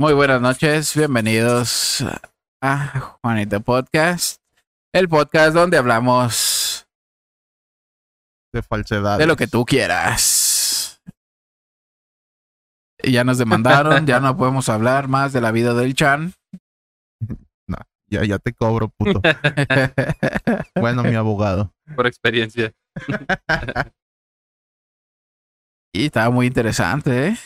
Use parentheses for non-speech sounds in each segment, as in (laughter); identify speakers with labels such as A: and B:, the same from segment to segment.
A: Muy buenas noches, bienvenidos a Juanito Podcast, el podcast donde hablamos
B: de falsedad.
A: de lo que tú quieras. Y Ya nos demandaron, ya no (laughs) podemos hablar más de la vida del Chan.
B: Ya, ya te cobro, puto. (laughs) bueno, mi abogado.
C: por experiencia. (laughs)
A: y estaba muy interesante, ¿eh?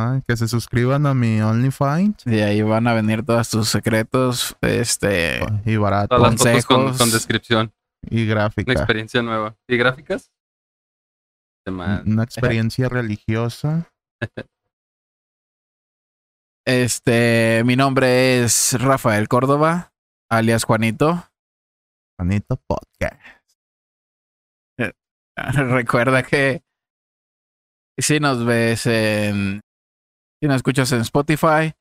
B: Ah, que se suscriban a mi OnlyFans.
A: Y ahí van a venir todos tus secretos, este,
B: Y barato.
C: Todas las fotos con, descripción.
B: Y
C: Una
B: gráfica.
C: experiencia nueva. ¿Y gráficas?
B: Una (laughs) experiencia religiosa.
A: este, mi nombre es Rafael Córdoba, alias Juanito.
B: Juanito Podcast. (laughs)
A: Recuerda que si nos ves en. Si nos escuchas en Spotify,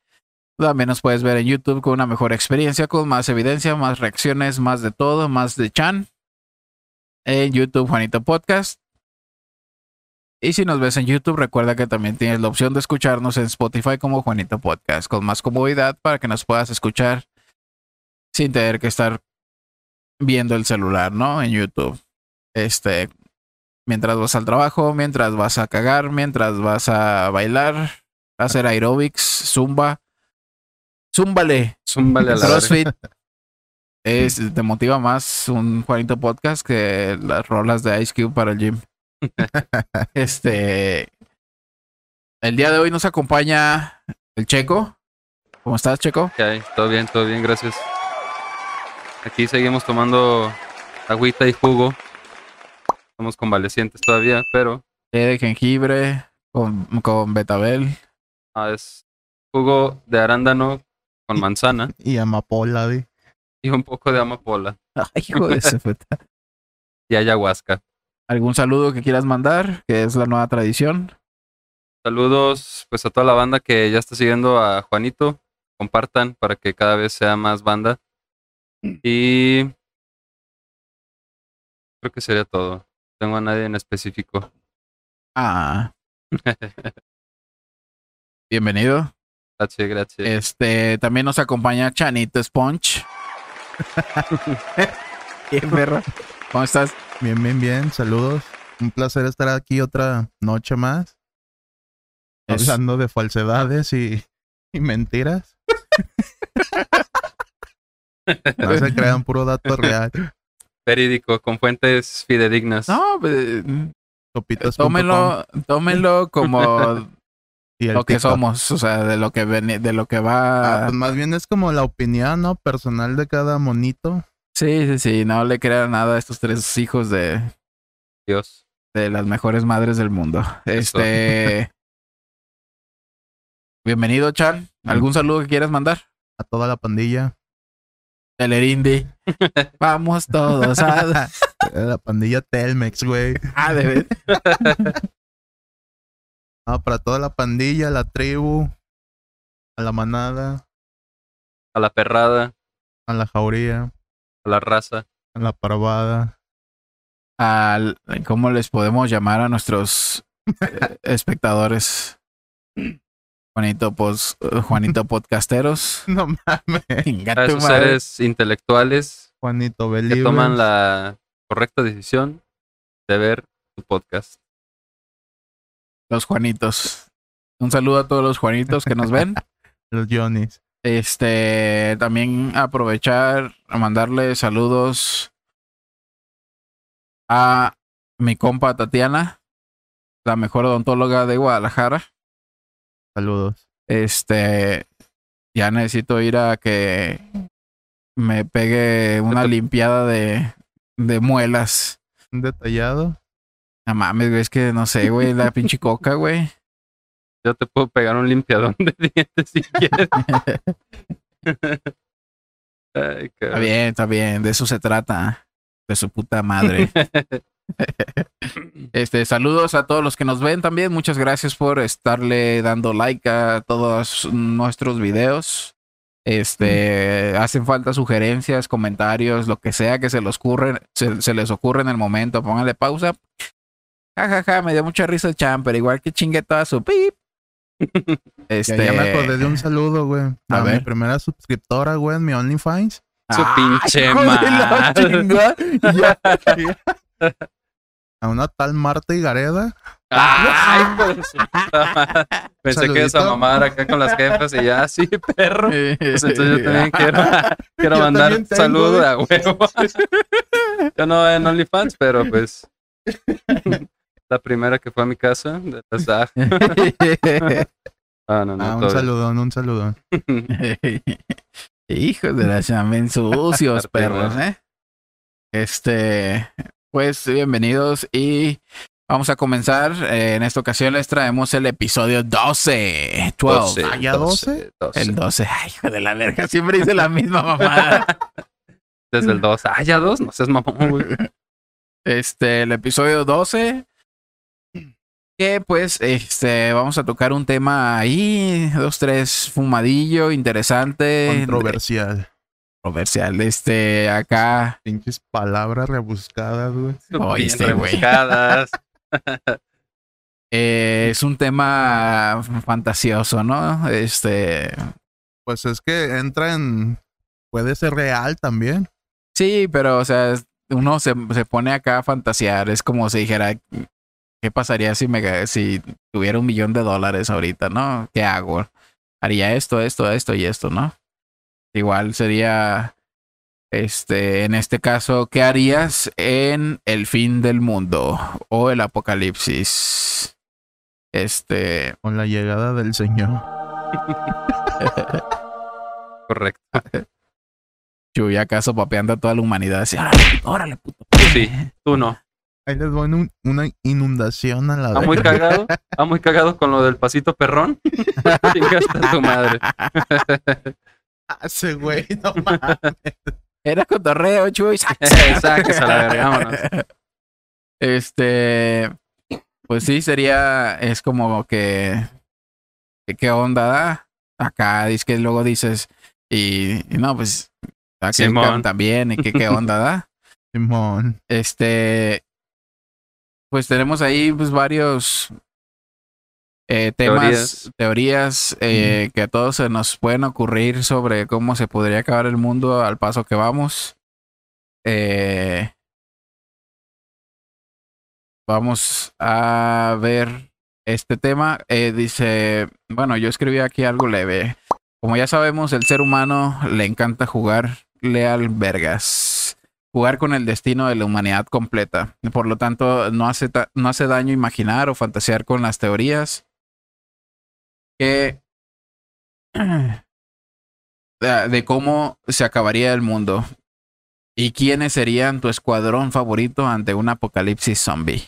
A: también nos puedes ver en YouTube con una mejor experiencia, con más evidencia, más reacciones, más de todo, más de Chan. En YouTube, Juanito Podcast. Y si nos ves en YouTube, recuerda que también tienes la opción de escucharnos en Spotify como Juanito Podcast, con más comodidad para que nos puedas escuchar sin tener que estar viendo el celular, ¿no? En YouTube. Este, mientras vas al trabajo, mientras vas a cagar, mientras vas a bailar, hacer aerobics, zumba, zúmbale,
C: Zúmbale a la
A: crossfit. (laughs) Es, te motiva más un Juanito Podcast que las rolas de Ice Cube para el gym. (laughs) este. El día de hoy nos acompaña el Checo. ¿Cómo estás, Checo?
C: ¿Qué hay? Todo bien, todo bien, gracias. Aquí seguimos tomando agüita y jugo. Estamos convalecientes todavía, pero
A: Té de jengibre con, con betabel.
C: Ah, es jugo de arándano con manzana (laughs)
B: Y amapola,
C: y un poco de amapola (laughs)
A: Ay, hijo de puta.
C: y ayahuasca.
A: ¿Algún saludo que quieras mandar? Que es la nueva tradición.
C: Saludos pues a toda la banda que ya está siguiendo a Juanito. Compartan para que cada vez sea más banda. Y creo que sería todo. No tengo a nadie en específico.
A: Ah, (laughs) bienvenido.
C: Gracias, gracias.
A: Este, también nos acompaña Chanito Sponge. (laughs) Bien, perro. ¿Cómo estás?
B: Bien, bien, bien. Saludos. Un placer estar aquí otra noche más.
A: Es-
B: Hablando de falsedades y, y mentiras. (laughs) No se crean puro dato real.
C: Verídico, con fuentes fidedignas.
A: No, pues, tómenlo, tómenlo como (laughs)
B: Y el
A: lo que somos, o sea, de lo que veni- de lo que
B: Ah,
A: va.
B: pues más bien es como la opinión, ¿no? Personal de cada monito.
A: Sí, sí, sí, no le crean nada a estos tres hijos de,
C: Dios.
A: de las mejores madres del mundo. Este. (laughs) Bienvenido, Chan. ¿Algún saludo que quieras mandar?
B: A toda la pandilla.
A: Telerindi. (laughs) Vamos todos (laughs) a.
B: la pandilla Telmex, güey.
A: Ah, de ver-
B: Ah, para toda la pandilla, la tribu, a la manada,
C: A la perrada,
B: a la jauría,
C: a la raza.
B: a la parvada.
A: al- ¿Cómo les podemos llamar a nuestros eh, espectadores? Juanito, pos- eh, Juanito Podcasteros. (laughs)
B: No mames.
C: A esos seres intelectuales
B: Juanito
C: que toman la correcta decisión de ver tu podcast.
A: Los Juanitos. Un saludo a todos los Juanitos que nos ven. (laughs)
B: Los Johnnies.
A: Este, también aprovechar a mandarle saludos a mi compa Tatiana, la mejor odontóloga de Guadalajara.
B: Saludos.
A: Este, ya necesito ir a que me pegue una limpiada de, de muelas.
B: Un detallado.
A: No mames, güey, es que no sé, güey, la pinche coca, güey.
C: Yo te puedo pegar un limpiadón de dientes si quieres. (laughs) Ay,
A: Está bien, está bien, de eso se trata. De su puta madre. (laughs) Este, saludos a todos los que nos ven también. Muchas gracias por estarle dando like a todos nuestros videos. Este, hacen falta sugerencias, comentarios, lo que sea que se les ocurre, se, se les ocurre en el momento. Pónganle pausa. Ja, ja, ja, me dio mucha risa el champ, pero igual que chingue toda su pip. Este, (laughs)
B: Ya, ya me acordé de un saludo, güey.
A: A
B: A, mi
A: ver.
B: primera suscriptora, güey, en mi OnlyFans.
C: Su
A: ¡Ay,
C: pinche madre. (laughs)
B: A una tal Marta Higareda.
C: Ay, (laughs) madre. Pensé que esa
B: Saludito.
C: mamá era acá con las jefas y ya, sí, perro. Pues entonces yo también quiero, quiero
B: Yo
C: mandar saludos
B: güey.
C: a huevo. Yo no en OnlyFans, pero pues la primera que fue a mi casa de las (laughs) ah, (laughs) ah, no, no,
B: Ah, un saludón, un saludón. (laughs)
A: Hijos de la chamen sucios, perros, ¿eh? Este, pues bienvenidos y vamos a comenzar. Eh, en esta ocasión les traemos el episodio 12. 12.
C: 12,
B: Ah, ¿ya 12?
C: 12.
A: El 12. Ay, hijo de la verga, siempre dice la misma mamada.
C: Desde el 2. Ah, ya dos, no seas mamón, güey.
A: Este, el episodio 12. Que pues, este, vamos a tocar un tema ahí, dos, tres, fumadillo, interesante.
B: Controversial.
A: Controversial. Este, acá.
B: Pinches palabras rebuscadas, güey.
A: Oíste, güey.
C: rebuscadas. (laughs)
A: eh, es un tema fantasioso, ¿no? Este.
B: Pues es que entra en. Puede ser real también.
A: Sí, pero, o sea, uno se, se pone acá a fantasear. Es como si dijera, ¿qué pasaría si me si tuviera un millón de dólares ahorita, no? ¿Qué hago? Haría esto, esto, esto y esto, ¿no? Igual sería, este, en este caso, ¿qué harías en el fin del mundo o el apocalipsis? Este,
B: Con la llegada del Señor.
C: Correcto. (laughs)
A: Chuy acaso papeando a toda la humanidad. Así, órale, órale, puto.
C: Sí, (laughs) tú no.
B: Ahí les voy un- una inundación a la
C: ¿Ah, muy cagado? ¿Ah, muy cagado con lo del pasito perrón? (laughs) Chingaste a tu madre.
B: Ese güey, no mames.
A: Era cotorreo, Chuy. (laughs)
C: Sáquese a la verga, vámonos.
A: Este, pues sí, sería, es como que, ¿qué onda da? Acá, es que luego dices, y, y no, pues,
C: Simón.
A: también, y que qué onda da. (laughs)
B: Simón.
A: Este, pues tenemos ahí pues varios eh, temas,
C: Teorías.
A: teorías, eh, que a todos se nos pueden ocurrir sobre cómo se podría acabar el mundo al paso que vamos. Eh, vamos a ver este tema. Eh, dice, bueno, yo escribí aquí algo leve. Como ya sabemos, el ser humano le encanta jugar leal vergas jugar con el destino de la humanidad completa. Por lo tanto, no hace, daño imaginar o fantasear con las teorías (clears throat) de cómo se acabaría el mundo y quiénes serían tu escuadrón favorito ante un apocalipsis zombie.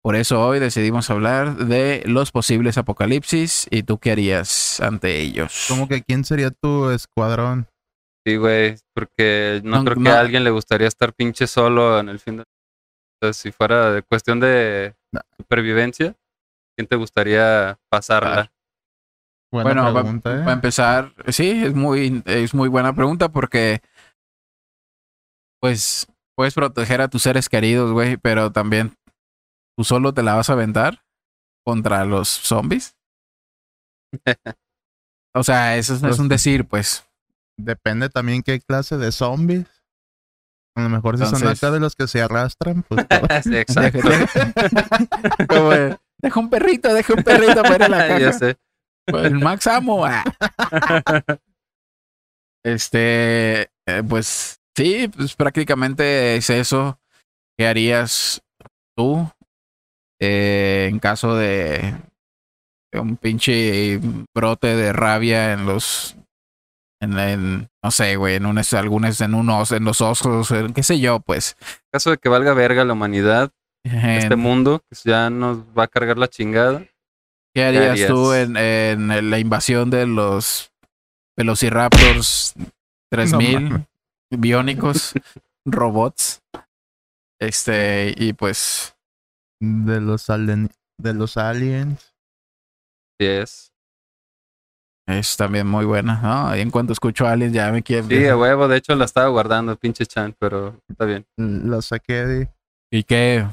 A: Por eso hoy decidimos hablar de los posibles apocalipsis y tú qué harías ante ellos.
B: ¿Cómo que quién sería tu escuadrón?
C: Sí, güey, porque no,
A: No,
C: creo que
A: no.
C: a alguien le gustaría estar pinche solo en el fin de... Entonces, si fuera de cuestión de
B: No.
C: supervivencia, ¿quién te gustaría pasarla?
B: Buena
A: Bueno, va-
B: pregunta, ¿eh?
A: Para empezar, sí, es muy, es muy buena pregunta porque, pues, puedes proteger a tus seres queridos, güey, pero también tú solo te la vas a aventar contra los zombies. (laughs) O sea, eso es, es un decir, pues.
B: Depende también qué clase de zombies. A lo mejor si son acá de los que se arrastran, pues (laughs)
C: Sí, exacto. (laughs)
A: Como deja un perrito, deja un perrito para la (laughs)
C: ya
A: caja.
C: sé.
A: El Max Amo. ah. Este, eh, pues sí, pues prácticamente es eso. ¿Qué harías tú eh, en caso de de un pinche brote de rabia en los, en, en- no sé, güey, en unos, algunos, en unos, en los ojos, en qué sé yo, pues.
C: En caso de que valga verga la humanidad, este mundo, que ya nos va a cargar la chingada.
A: ¿Qué harías,
C: harías?
A: tú en, en la invasión de los Velociraptors 3000
B: mames.
A: biónicos, (laughs) robots? Este, y pues,
B: de los alien- de los aliens.
C: Sí es.
A: también muy buena, ¿no? Y en cuanto escucho a alguien ya me quiero.
C: Sí, a huevo, de hecho la estaba guardando, pinche Chan, pero está bien.
B: Lo saqué de.
A: ¿Y qué?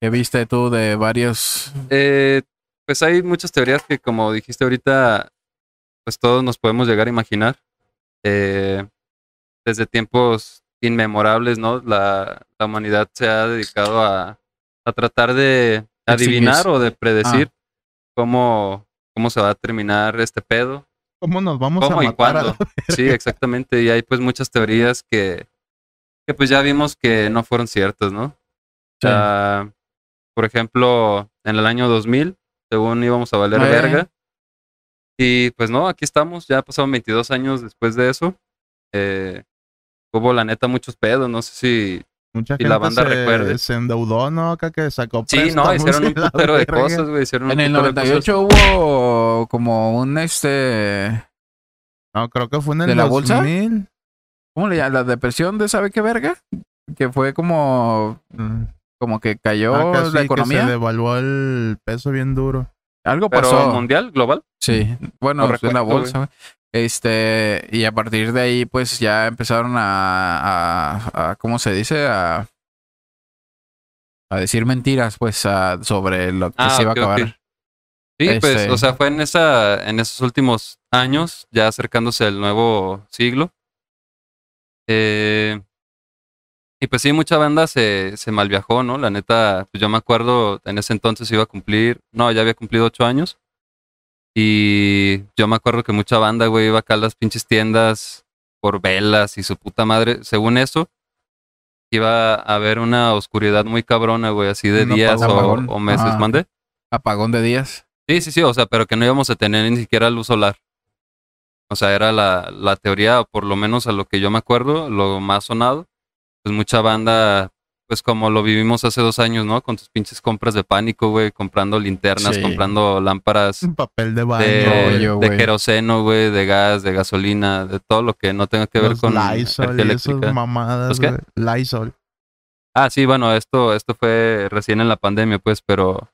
A: ¿Qué viste tú de varios?
C: Eh, pues hay muchas teorías que, como dijiste ahorita, pues todos nos podemos llegar a imaginar. Eh, desde tiempos inmemorables, ¿no? La, la humanidad se ha dedicado a, a tratar de adivinar o de predecir cómo, cómo se va a terminar este pedo.
B: ¿Cómo nos vamos
C: ¿Cómo
B: a
C: y
B: matar? a
C: cuándo? Sí, exactamente. Y hay pues muchas teorías que, que pues ya vimos que no fueron ciertas, ¿no? O sea, por ejemplo, en el año 2000, según íbamos a valer verga. Y pues no, aquí estamos, ya pasaron 22 años después de eso. Eh, hubo la neta muchos pedos, no sé si...
B: Mucha
C: Y
B: gente
C: la banda
B: se,
C: recuerde.
B: se endeudó, ¿no? Acá que sacó
C: Sí, no, hicieron un putero de cosas, güey. Hicieron un
A: En el
C: putero de cosas.
A: 98 hubo como un este.
B: No, creo que fue en el
A: ¿De la bolsa?
B: 2000.
A: ¿Cómo le llaman? La depresión de sabe qué verga. Que fue como.
B: Mm.
A: Como que cayó
B: sí,
A: la
B: que
A: economía.
B: se devaluó el peso bien duro.
A: Algo
C: Pero
A: pasó.
C: mundial, global.
A: Sí, bueno,
C: No
A: en la bolsa. güey. Este, y a partir de ahí, pues ya empezaron a, a, a- ¿cómo se dice? A, a decir mentiras, pues, a- sobre lo que
C: Ah,
A: se iba a acabar.
C: Sí, pues,
A: Este-
C: o sea, fue en esa, en esos últimos años, ya acercándose al nuevo siglo. Eh, y pues sí, mucha banda se, se malviajó, ¿no? La neta, pues yo me acuerdo, en ese entonces iba a cumplir, no, ya había cumplido ocho años. Y yo me acuerdo que mucha banda, güey, iba acá a las pinches tiendas por velas y su puta madre. Según eso, iba a haber una oscuridad muy cabrona, güey, así de días o, meses,
A: Ajá.
C: mande.
A: Apagón de días.
C: Sí, sí, sí, o sea, pero que no íbamos a tener ni siquiera luz solar. O sea, era la, la teoría, o por lo menos a lo que yo me acuerdo, lo más sonado. Pues mucha banda, pues como lo vivimos hace dos años, ¿no? Con tus pinches compras de pánico, güey, comprando linternas,
A: Sí.
C: comprando lámparas
B: Un papel de baño.
C: de,
A: rollo,
C: queroseno, güey, de gas, de gasolina, de todo lo que no tenga que ver
B: Los
C: con
B: Lysol
C: energía
B: esas
C: eléctrica.
B: mamadas.
C: ¿Los qué?
B: güey. Lysol.
C: Ah, sí, bueno, esto, esto fue recién en la pandemia, pues, pero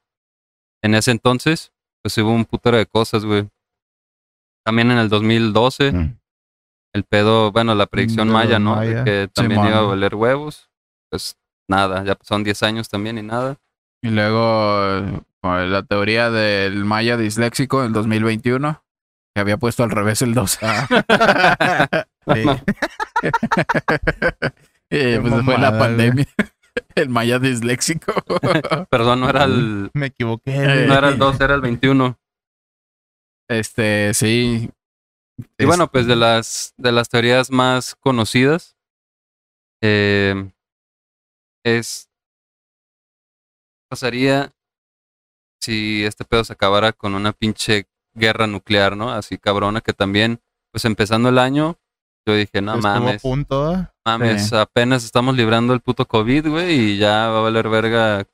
C: en ese entonces, pues hubo un putero de cosas, güey. También en el 2012,
A: Mm.
C: el pedo, bueno, la predicción
B: De
C: maya, ¿no? De
B: maya.
C: que también iba a valer huevos. Pues nada, ya pasaron 10 años también y nada.
A: Y luego la teoría del maya disléxico en 2021, que había puesto al revés el 2. (laughs)
B: Sí. (laughs)
A: y pues fue la pandemia. (laughs) El maya disléxico.
C: Perdón, no era el,
B: Me equivoqué.
A: Eh,
C: no era el 2, era el 21.
A: este, sí.
C: Y bueno, pues de las, de las teorías más conocidas eh, es ¿qué pasaría si este pedo se acabara con una pinche guerra nuclear, ¿no? Así cabrona que también, pues empezando el año, yo dije, no
B: Estuvo a
C: mames,
B: punto. ¿eh?
C: mames,
A: Sí.
C: apenas estamos librando el puto COVID, güey, y ya va a valer verga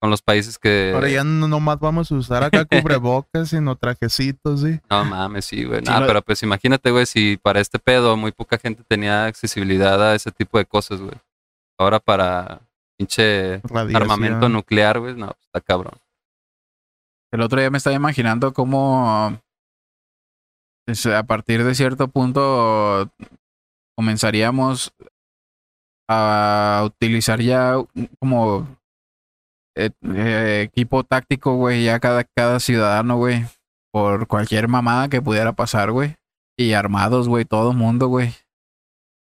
C: con los países que...
B: Ahora ya no nomás vamos a usar acá (laughs) cubrebocas, sino trajecitos, sí.
C: No mames, sí, güey.
A: Sí, lo-
C: pero pues imagínate, güey, si para este pedo muy poca gente tenía accesibilidad a ese tipo de cosas, güey. Ahora para pinche
B: Radiación.
C: armamento nuclear, güey, no, pues, está cabrón.
A: El otro día me estaba imaginando cómo es, a partir de cierto punto comenzaríamos a utilizar ya como eh, eh, equipo táctico, güey, ya cada, cada ciudadano, güey, por cualquier mamada que pudiera pasar, güey. Y armados, güey, todo mundo, güey.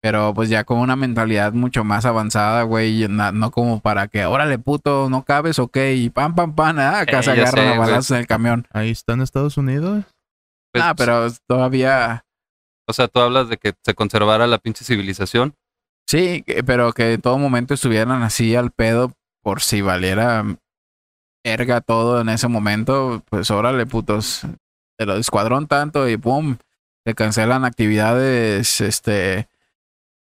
A: Pero pues ya con una mentalidad mucho más avanzada, güey, no como para que, órale, puto, no cabes, ok, y pam, pam, pam, ah, acá
C: Eh,
A: se agarran
C: sé,
A: a balazos en el camión.
B: Ahí está en Estados Unidos.
C: Pues,
A: ah, pero todavía,
C: O sea, tú hablas de que se conservara la pinche civilización.
A: sí, pero que en todo momento estuvieran así al pedo por si valiera erga todo en ese momento, pues órale, putos, de lo escuadrón tanto y pum, se cancelan actividades, este,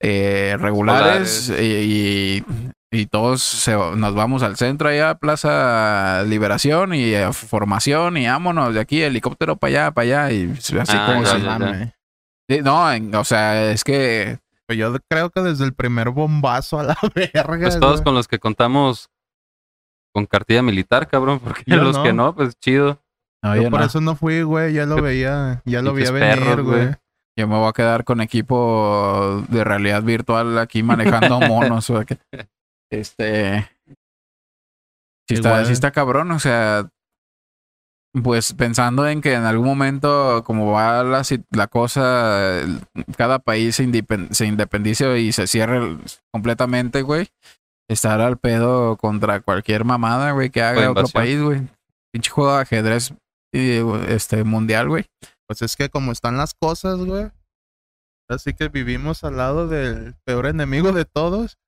A: eh, regulares y, y, y todos se- nos vamos al centro allá, Plaza Liberación y a formación y vámonos de aquí, helicóptero para allá, para allá y así
C: Ah,
A: como
C: ya,
A: si...
C: ya, ya.
B: Mame.
A: Sí, no, en- o sea, es que
B: Pues yo creo que desde el primer bombazo a la (laughs) verga.
C: Pues todos
B: güey.
C: con los que contamos con cartilla militar, cabrón, porque
B: Yo
C: los
B: no.
C: que no, pues chido.
A: no,
B: Yo
A: yo
B: por
A: no.
B: eso no fui, güey. Ya lo veía. Ya lo veía venir,
C: perros, güey.
B: güey.
A: Yo me voy a quedar con equipo de realidad virtual aquí manejando (laughs) monos. o que- este. Sí está, sí está cabrón, o sea. pues pensando en que en algún momento, como va la, la cosa, cada país se, indipen- se independice y se cierre completamente, güey. Estar al pedo contra cualquier mamada, güey, que haga otro país, güey. Pinche juego de ajedrez y, este mundial, güey.
B: Pues es que como están las cosas, güey. Así que vivimos al lado del peor enemigo de todos.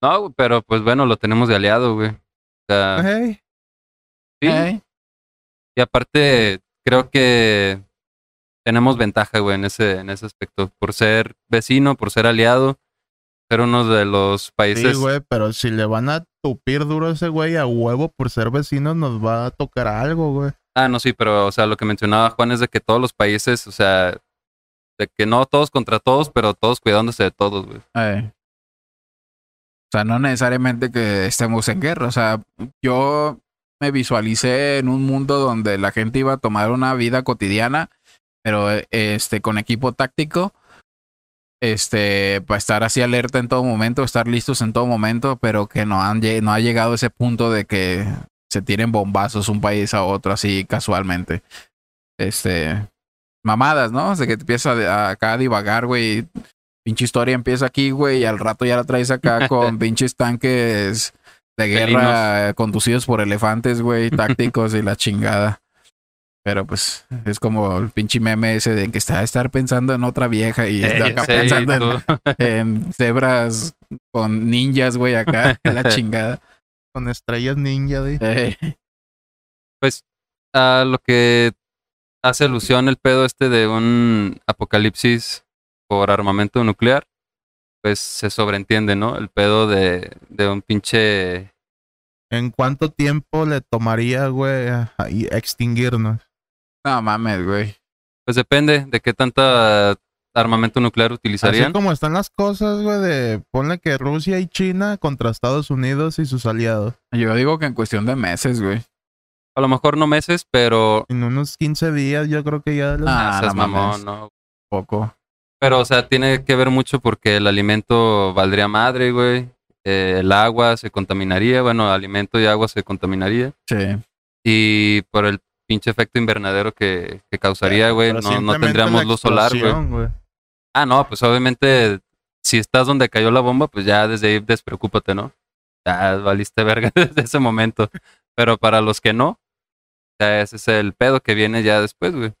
C: No, pero pues bueno, lo tenemos de aliado, güey. O sea,
B: Hey,
C: sí. Y aparte, creo que tenemos ventaja, güey, en ese, en ese aspecto. Por ser vecino, por ser aliado, ser uno de los
B: sí,
C: países.
B: güey, pero si le van a tupir duro a ese güey a huevo por ser vecinos, nos va a tocar algo, güey.
C: Ah, no, sí, pero, o sea, lo que mencionaba Juan es de que todos los países, o sea, de que no todos contra todos, pero todos cuidándose de todos, güey.
A: ey. O sea, no necesariamente que estemos en guerra. O sea, yo me visualicé en un mundo donde la gente iba a tomar una vida cotidiana, pero eh, este con equipo táctico, este para estar así alerta en todo momento, estar listos en todo momento, pero que no han no ha llegado ese punto de que se tiren bombazos un país a otro así casualmente. Este mamadas, ¿no? De que te empieza a, acá a divagar, güey. Pinche historia empieza aquí, güey, y al rato ya la traes acá (laughs) con pinches tanques de guerra conducidos por elefantes, güey, tácticos y la chingada. Pero pues es como el pinche meme ese de que está a estar pensando en otra vieja y está acá (laughs)
C: Sí,
A: pensando en, en cebras con ninjas, güey, acá, (laughs) la chingada.
B: Con estrellas ninja, güey.
A: Eh,
C: Pues a lo que hace alusión el pedo este de un apocalipsis por armamento nuclear, pues se sobreentiende, ¿no? El pedo de, de un pinche...
B: ¿En cuánto tiempo le tomaría, güey, a- a- y extinguirnos?
A: no mames, güey.
C: Pues depende de qué tanta armamento nuclear
B: Así
C: utilizarían.
B: como están las cosas, güey, de ponle que Rusia y China contra Estados Unidos y sus aliados.
A: Yo digo que en cuestión de meses, güey.
C: A lo mejor no meses, pero...
B: En unos 15 días yo creo que ya... los-
A: Ah, no
C: mamón. ¿no?
A: Poco.
C: Pero, o sea, tiene que ver mucho porque el alimento valdría madre, güey. Eh, el agua se contaminaría, bueno, alimento y agua se contaminaría.
A: Sí.
C: Y por el pinche efecto invernadero que, que causaría, güey, no, no tendríamos luz solar, güey. Ah, no, pues obviamente, si estás donde cayó la bomba, pues ya desde ahí despreocúpate, ¿no? Ya valiste verga (laughs) desde ese momento. Pero para los que no, sea, ese es el pedo que viene ya después, güey.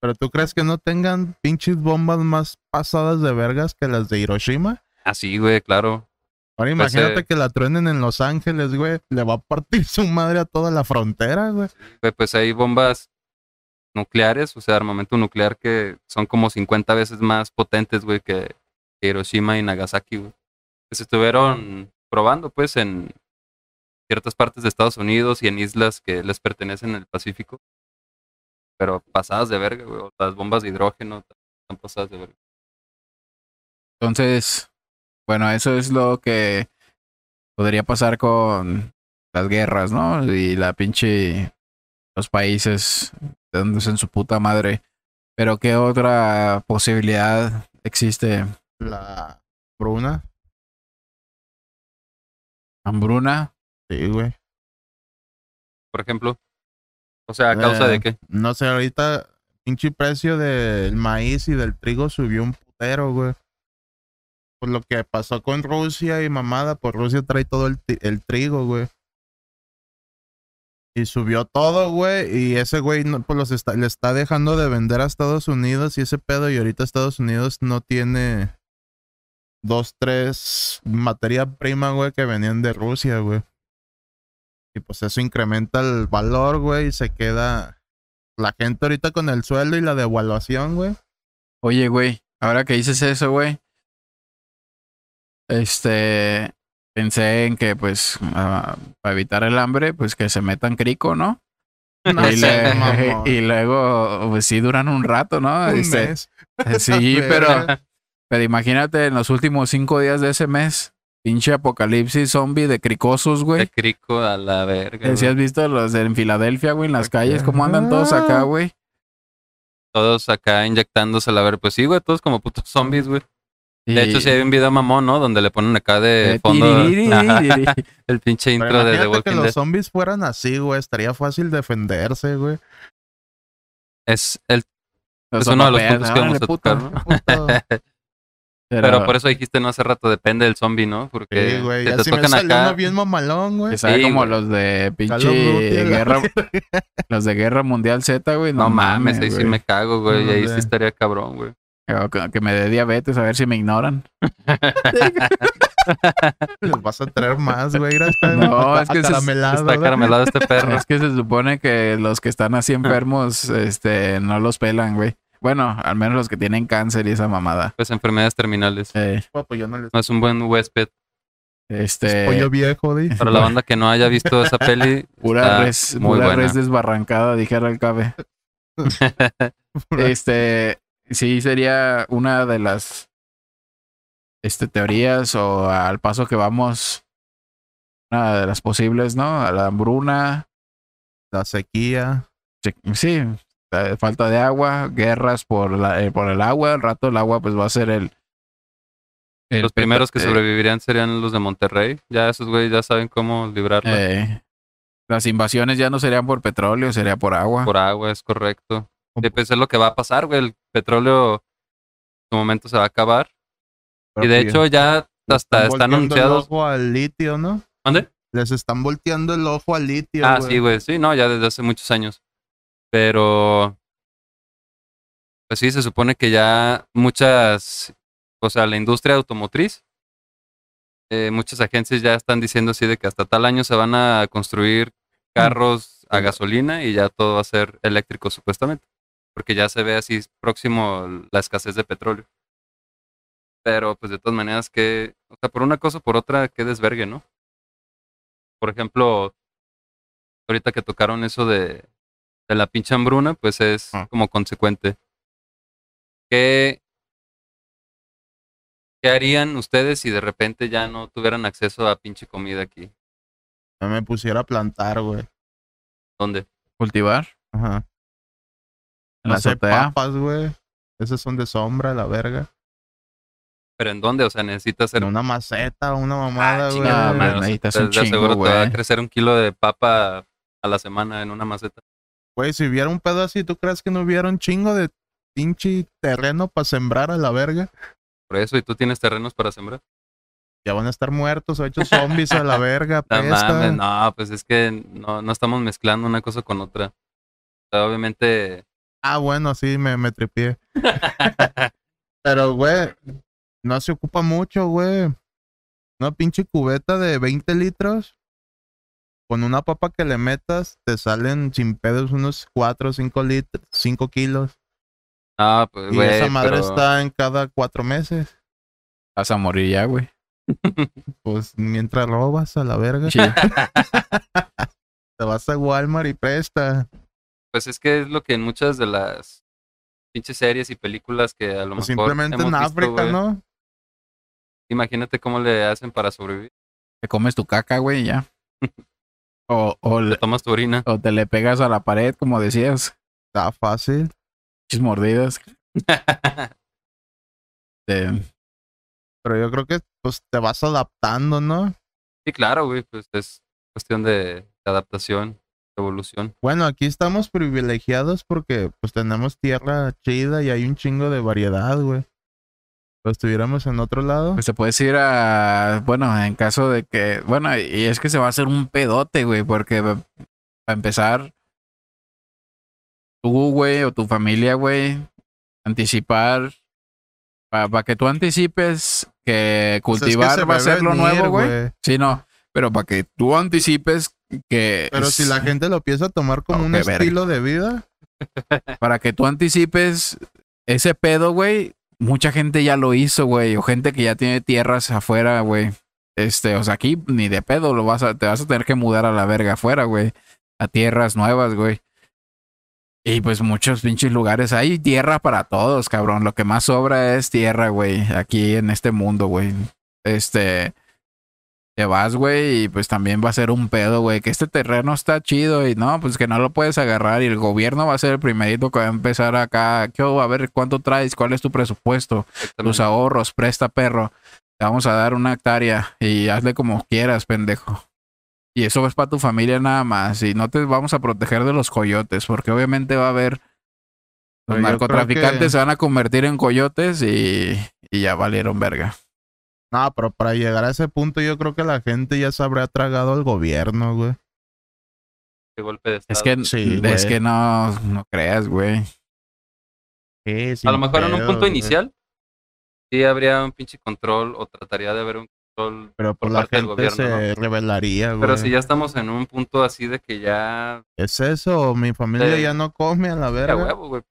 B: Pero tú crees que no tengan pinches bombas más pasadas de vergas que las de Hiroshima?
C: Así, güey, claro.
B: Ahora
C: Pues,
B: imagínate
C: eh,
B: que la truenen en Los Ángeles, güey. Le va a partir (laughs) su madre a toda la frontera, güey.
C: Güey, Pues hay bombas nucleares, o sea, armamento nuclear que son como 50 veces más potentes, güey, que Hiroshima y Nagasaki, güey. Que se estuvieron probando, pues, en ciertas partes de Estados Unidos y en islas que les pertenecen en el Pacífico. Pero pasadas de verga, güey. Las bombas de hidrógeno están pasadas de verga.
A: Entonces, bueno, eso es lo que podría pasar con las guerras, ¿no? Y la pinche los países dándose en su puta madre. Pero ¿qué otra posibilidad existe?
B: La Bruna.
A: ¿Hambruna?
B: Sí, güey.
C: Por ejemplo. O sea, ¿a causa
B: Eh,
C: de qué?
B: No sé, ahorita pinche precio del maíz y del trigo subió un putero, güey. Por lo que pasó con Rusia y mamada, pues Rusia trae todo el, el trigo, güey. Y subió todo, güey. Y ese güey pues le está dejando de vender a Estados Unidos y ese pedo. Y ahorita Estados Unidos no tiene dos, tres materia prima, güey, que venían de Rusia, güey. Y pues eso incrementa el valor, güey, y se queda la gente ahorita con el sueldo y la devaluación, güey.
A: Oye, güey, ahora que dices eso, güey. Este, pensé en que, pues, ah, para evitar el hambre, pues que se metan crico, ¿no?
B: No
A: y,
B: sé,
A: le- (laughs) y luego, pues sí duran un rato, ¿no?
B: Un
A: Este,
B: mes.
A: Sí, (laughs) pero, pero imagínate en los últimos cinco días de ese mes, pinche apocalipsis zombie de cricosos,
C: De
A: güey.
C: crico a la verga.
A: Que Si has visto los de- en Filadelfia, güey, en las calles, cómo andan todos acá, güey.
C: Todos acá inyectándose a la verga. Pues sí, güey, todos como putos zombies, güey. De hecho, sí hay un video mamón, ¿no? Donde le ponen acá de fondo (laughs) el pinche intro de The
B: imagínate que
C: Walking
B: los zombies fueran así, güey. Estaría fácil defenderse, güey.
C: Es, el, es uno de los puntos que vamos a tocar. (laughs) Pero por eso dijiste no hace rato, depende del zombie, ¿no? Porque
B: Sí, güey.
C: te tocan acá.
B: uno bien mamalón, güey.
A: Que como los de pinche guerra, (laughs) los de guerra mundial Z, güey.
C: No mames, ahí sí me cago, güey. y ahí sí estaría cabrón, güey.
A: Que, me dé diabetes a ver si me ignoran. (laughs)
B: Les vas a traer más, güey. (laughs) Está
A: No, es que ese es-
B: acaramelado,
C: Está caramelado este perro.
A: Es que se supone que los que están así enfermos, este, no los pelan, güey. Bueno, al menos los que tienen cáncer y esa mamada.
C: Pues enfermedades terminales.
A: Eh,
B: Pues yo no les...
C: No es un buen huésped.
A: este,
B: Pollo viejo, di.
C: Para la banda que no haya visto esa peli, (laughs)
A: pura
C: está
A: res,
C: muy
A: pura
C: buena.
A: res desbarrancada, dijera el cabe. Este, sí sería una de las este, teorías o al paso que vamos, una de las posibles, ¿no? A la hambruna,
B: La sequía.
A: sí, sí, eh, falta de agua, guerras por, la, eh, por el agua, al rato el agua pues va a ser el... el
C: los primeros que
A: eh,
C: sobrevivirían serían los de Monterrey. Ya esos güeyes ya saben cómo librarla.
A: eh, las invasiones ya no serían por petróleo, sería por agua.
C: Por agua, es correcto. Y pues es lo que va a pasar, güey. El petróleo en su momento se va a acabar. y de hecho ya hasta
B: están
C: están
B: volteando
C: anunciados.
B: El ojo al litio, ¿no?
C: ¿Dónde?
B: Les están volteando el ojo al litio.
C: Ah, sí, güey. Sí, no, ya desde hace muchos años. Pero. Pues sí, se supone que ya muchas. O sea, la industria automotriz. eh, muchas agencias ya están diciendo así de que hasta tal año se van a construir carros a gasolina y ya todo va a ser eléctrico supuestamente. Porque ya se ve así próximo la escasez de petróleo. Pero pues de todas maneras que, o sea, por una cosa o por otra, que desvergue, ¿no? Por ejemplo, ahorita que tocaron eso de, de la pinche hambruna, pues es
B: Ah.
C: como consecuente. ¿Qué, ¿Qué harían ustedes si de repente ya no tuvieran acceso a pinche comida aquí?
B: No me pusiera a plantar, güey.
C: ¿Dónde?
A: Cultivar
B: Ajá.
A: En la
B: No sé,
A: azotea.
B: papas, güey. Esas son de sombra, la verga.
C: ¿Pero en dónde? O sea, necesitas hacer
B: En una maceta, una mamada,
C: Ah,
B: güey.
C: chingada,
A: güey,
C: madre, o sea,
A: necesitas un
C: de seguro
A: chingo,
C: te va a crecer un kilo de papa a la semana en una maceta.
B: Güey, si hubiera un pedo así, ¿tú crees que no hubiera un chingo de pinche terreno para sembrar a la verga?
C: Por eso, ¿y tú tienes terrenos para sembrar?
B: Ya van a estar muertos o hechos zombies a la (laughs) verga,
C: No mames, no, pues es que no, no estamos mezclando una cosa con otra. O sea, obviamente,
B: Ah, bueno, sí, me, me tripié. (laughs) Pero, güey, no se ocupa mucho, güey. Una pinche cubeta de 20 litros. Con una papa que le metas, te salen sin pedos unos 4 o 5 litros, 5 kilos.
C: ah, pues,
B: Y
C: güey,
B: esa madre
C: pero-
B: está en cada 4 meses.
A: Vas a morir ya, güey. (laughs)
B: Pues mientras robas a la verga,
A: Sí. (laughs)
B: te vas a Walmart y presta.
C: Pues es que es lo que en muchas de las pinches series y películas que a lo
B: O
C: mejor
B: simplemente
C: hemos
B: en
C: visto,
B: África, ¿no?
C: Imagínate cómo le hacen para sobrevivir.
A: Te comes tu caca, güey, ya. (laughs) O, o,
C: Te
A: le-
C: tomas tu orina.
A: o te le pegas a la pared, como decías.
B: Está fácil.
A: Chis mordidas. (laughs)
B: Pero yo creo que pues te vas adaptando, ¿no?
C: sí, claro, güey, pues es cuestión de, de adaptación, evolución.
B: Bueno, aquí estamos privilegiados porque pues tenemos tierra chida y hay un chingo de variedad, güey. Pues estuviéramos en otro lado.
A: Pues te puedes ir a. Bueno, en caso de que. Bueno, y es que se va a hacer un pedote, güey, porque va- para empezar. Tú, güey, o tu familia, güey, anticipar. Para que tú anticipes que
B: Pues es que
A: cultivar va a ser lo nuevo, güey. Sí, no. Pero para que tú anticipes que.
B: Pero
A: es-
B: si la gente lo empieza a tomar como
A: Oh,
B: un
A: verga.
B: estilo de vida, (laughs)
A: Para que tú anticipes ese pedo, güey. Mucha gente ya lo hizo, güey. O gente que ya tiene tierras afuera, güey. Este, o sea, aquí ni de pedo lo vas a, te vas a tener que mudar a la verga afuera, güey. A tierras nuevas, güey. Y pues muchos pinches lugares. Hay tierra para todos, cabrón. Lo que más sobra es tierra, güey. Aquí en este mundo, güey. Este. Te vas, güey, y pues también va a ser un pedo, güey, que este terreno está chido y no, pues que no lo puedes agarrar y el gobierno va a ser el primerito que va a empezar acá, ¿qué? A ver cuánto traes, cuál es tu presupuesto, tus ahorros, presta perro, te vamos a dar una hectárea y hazle como quieras, pendejo. Y eso es para tu familia nada más y no te vamos a proteger de los coyotes, porque obviamente va a haber... Los
B: Pero
A: narcotraficantes
B: que-
A: se van a convertir en coyotes y, y ya valieron verga.
B: No, pero para llegar a ese punto yo creo que la gente ya se habría tragado al gobierno, güey.
C: Qué golpe de
A: Es
C: estado.
A: que,
B: Sí,
A: es
B: güey.
A: que no, no creas, güey.
C: A lo mejor en un punto inicial sí habría un pinche control o trataría de haber un control.
B: Pero
C: por
B: pues la
C: parte del
B: gente
C: gobierno,
B: se revelaría, güey.
C: Pero si ya estamos en un punto así de que ya.
B: Es eso, mi familia
C: Sí.
B: ya no come a la
C: Ya
B: verga.
C: huevo, güey.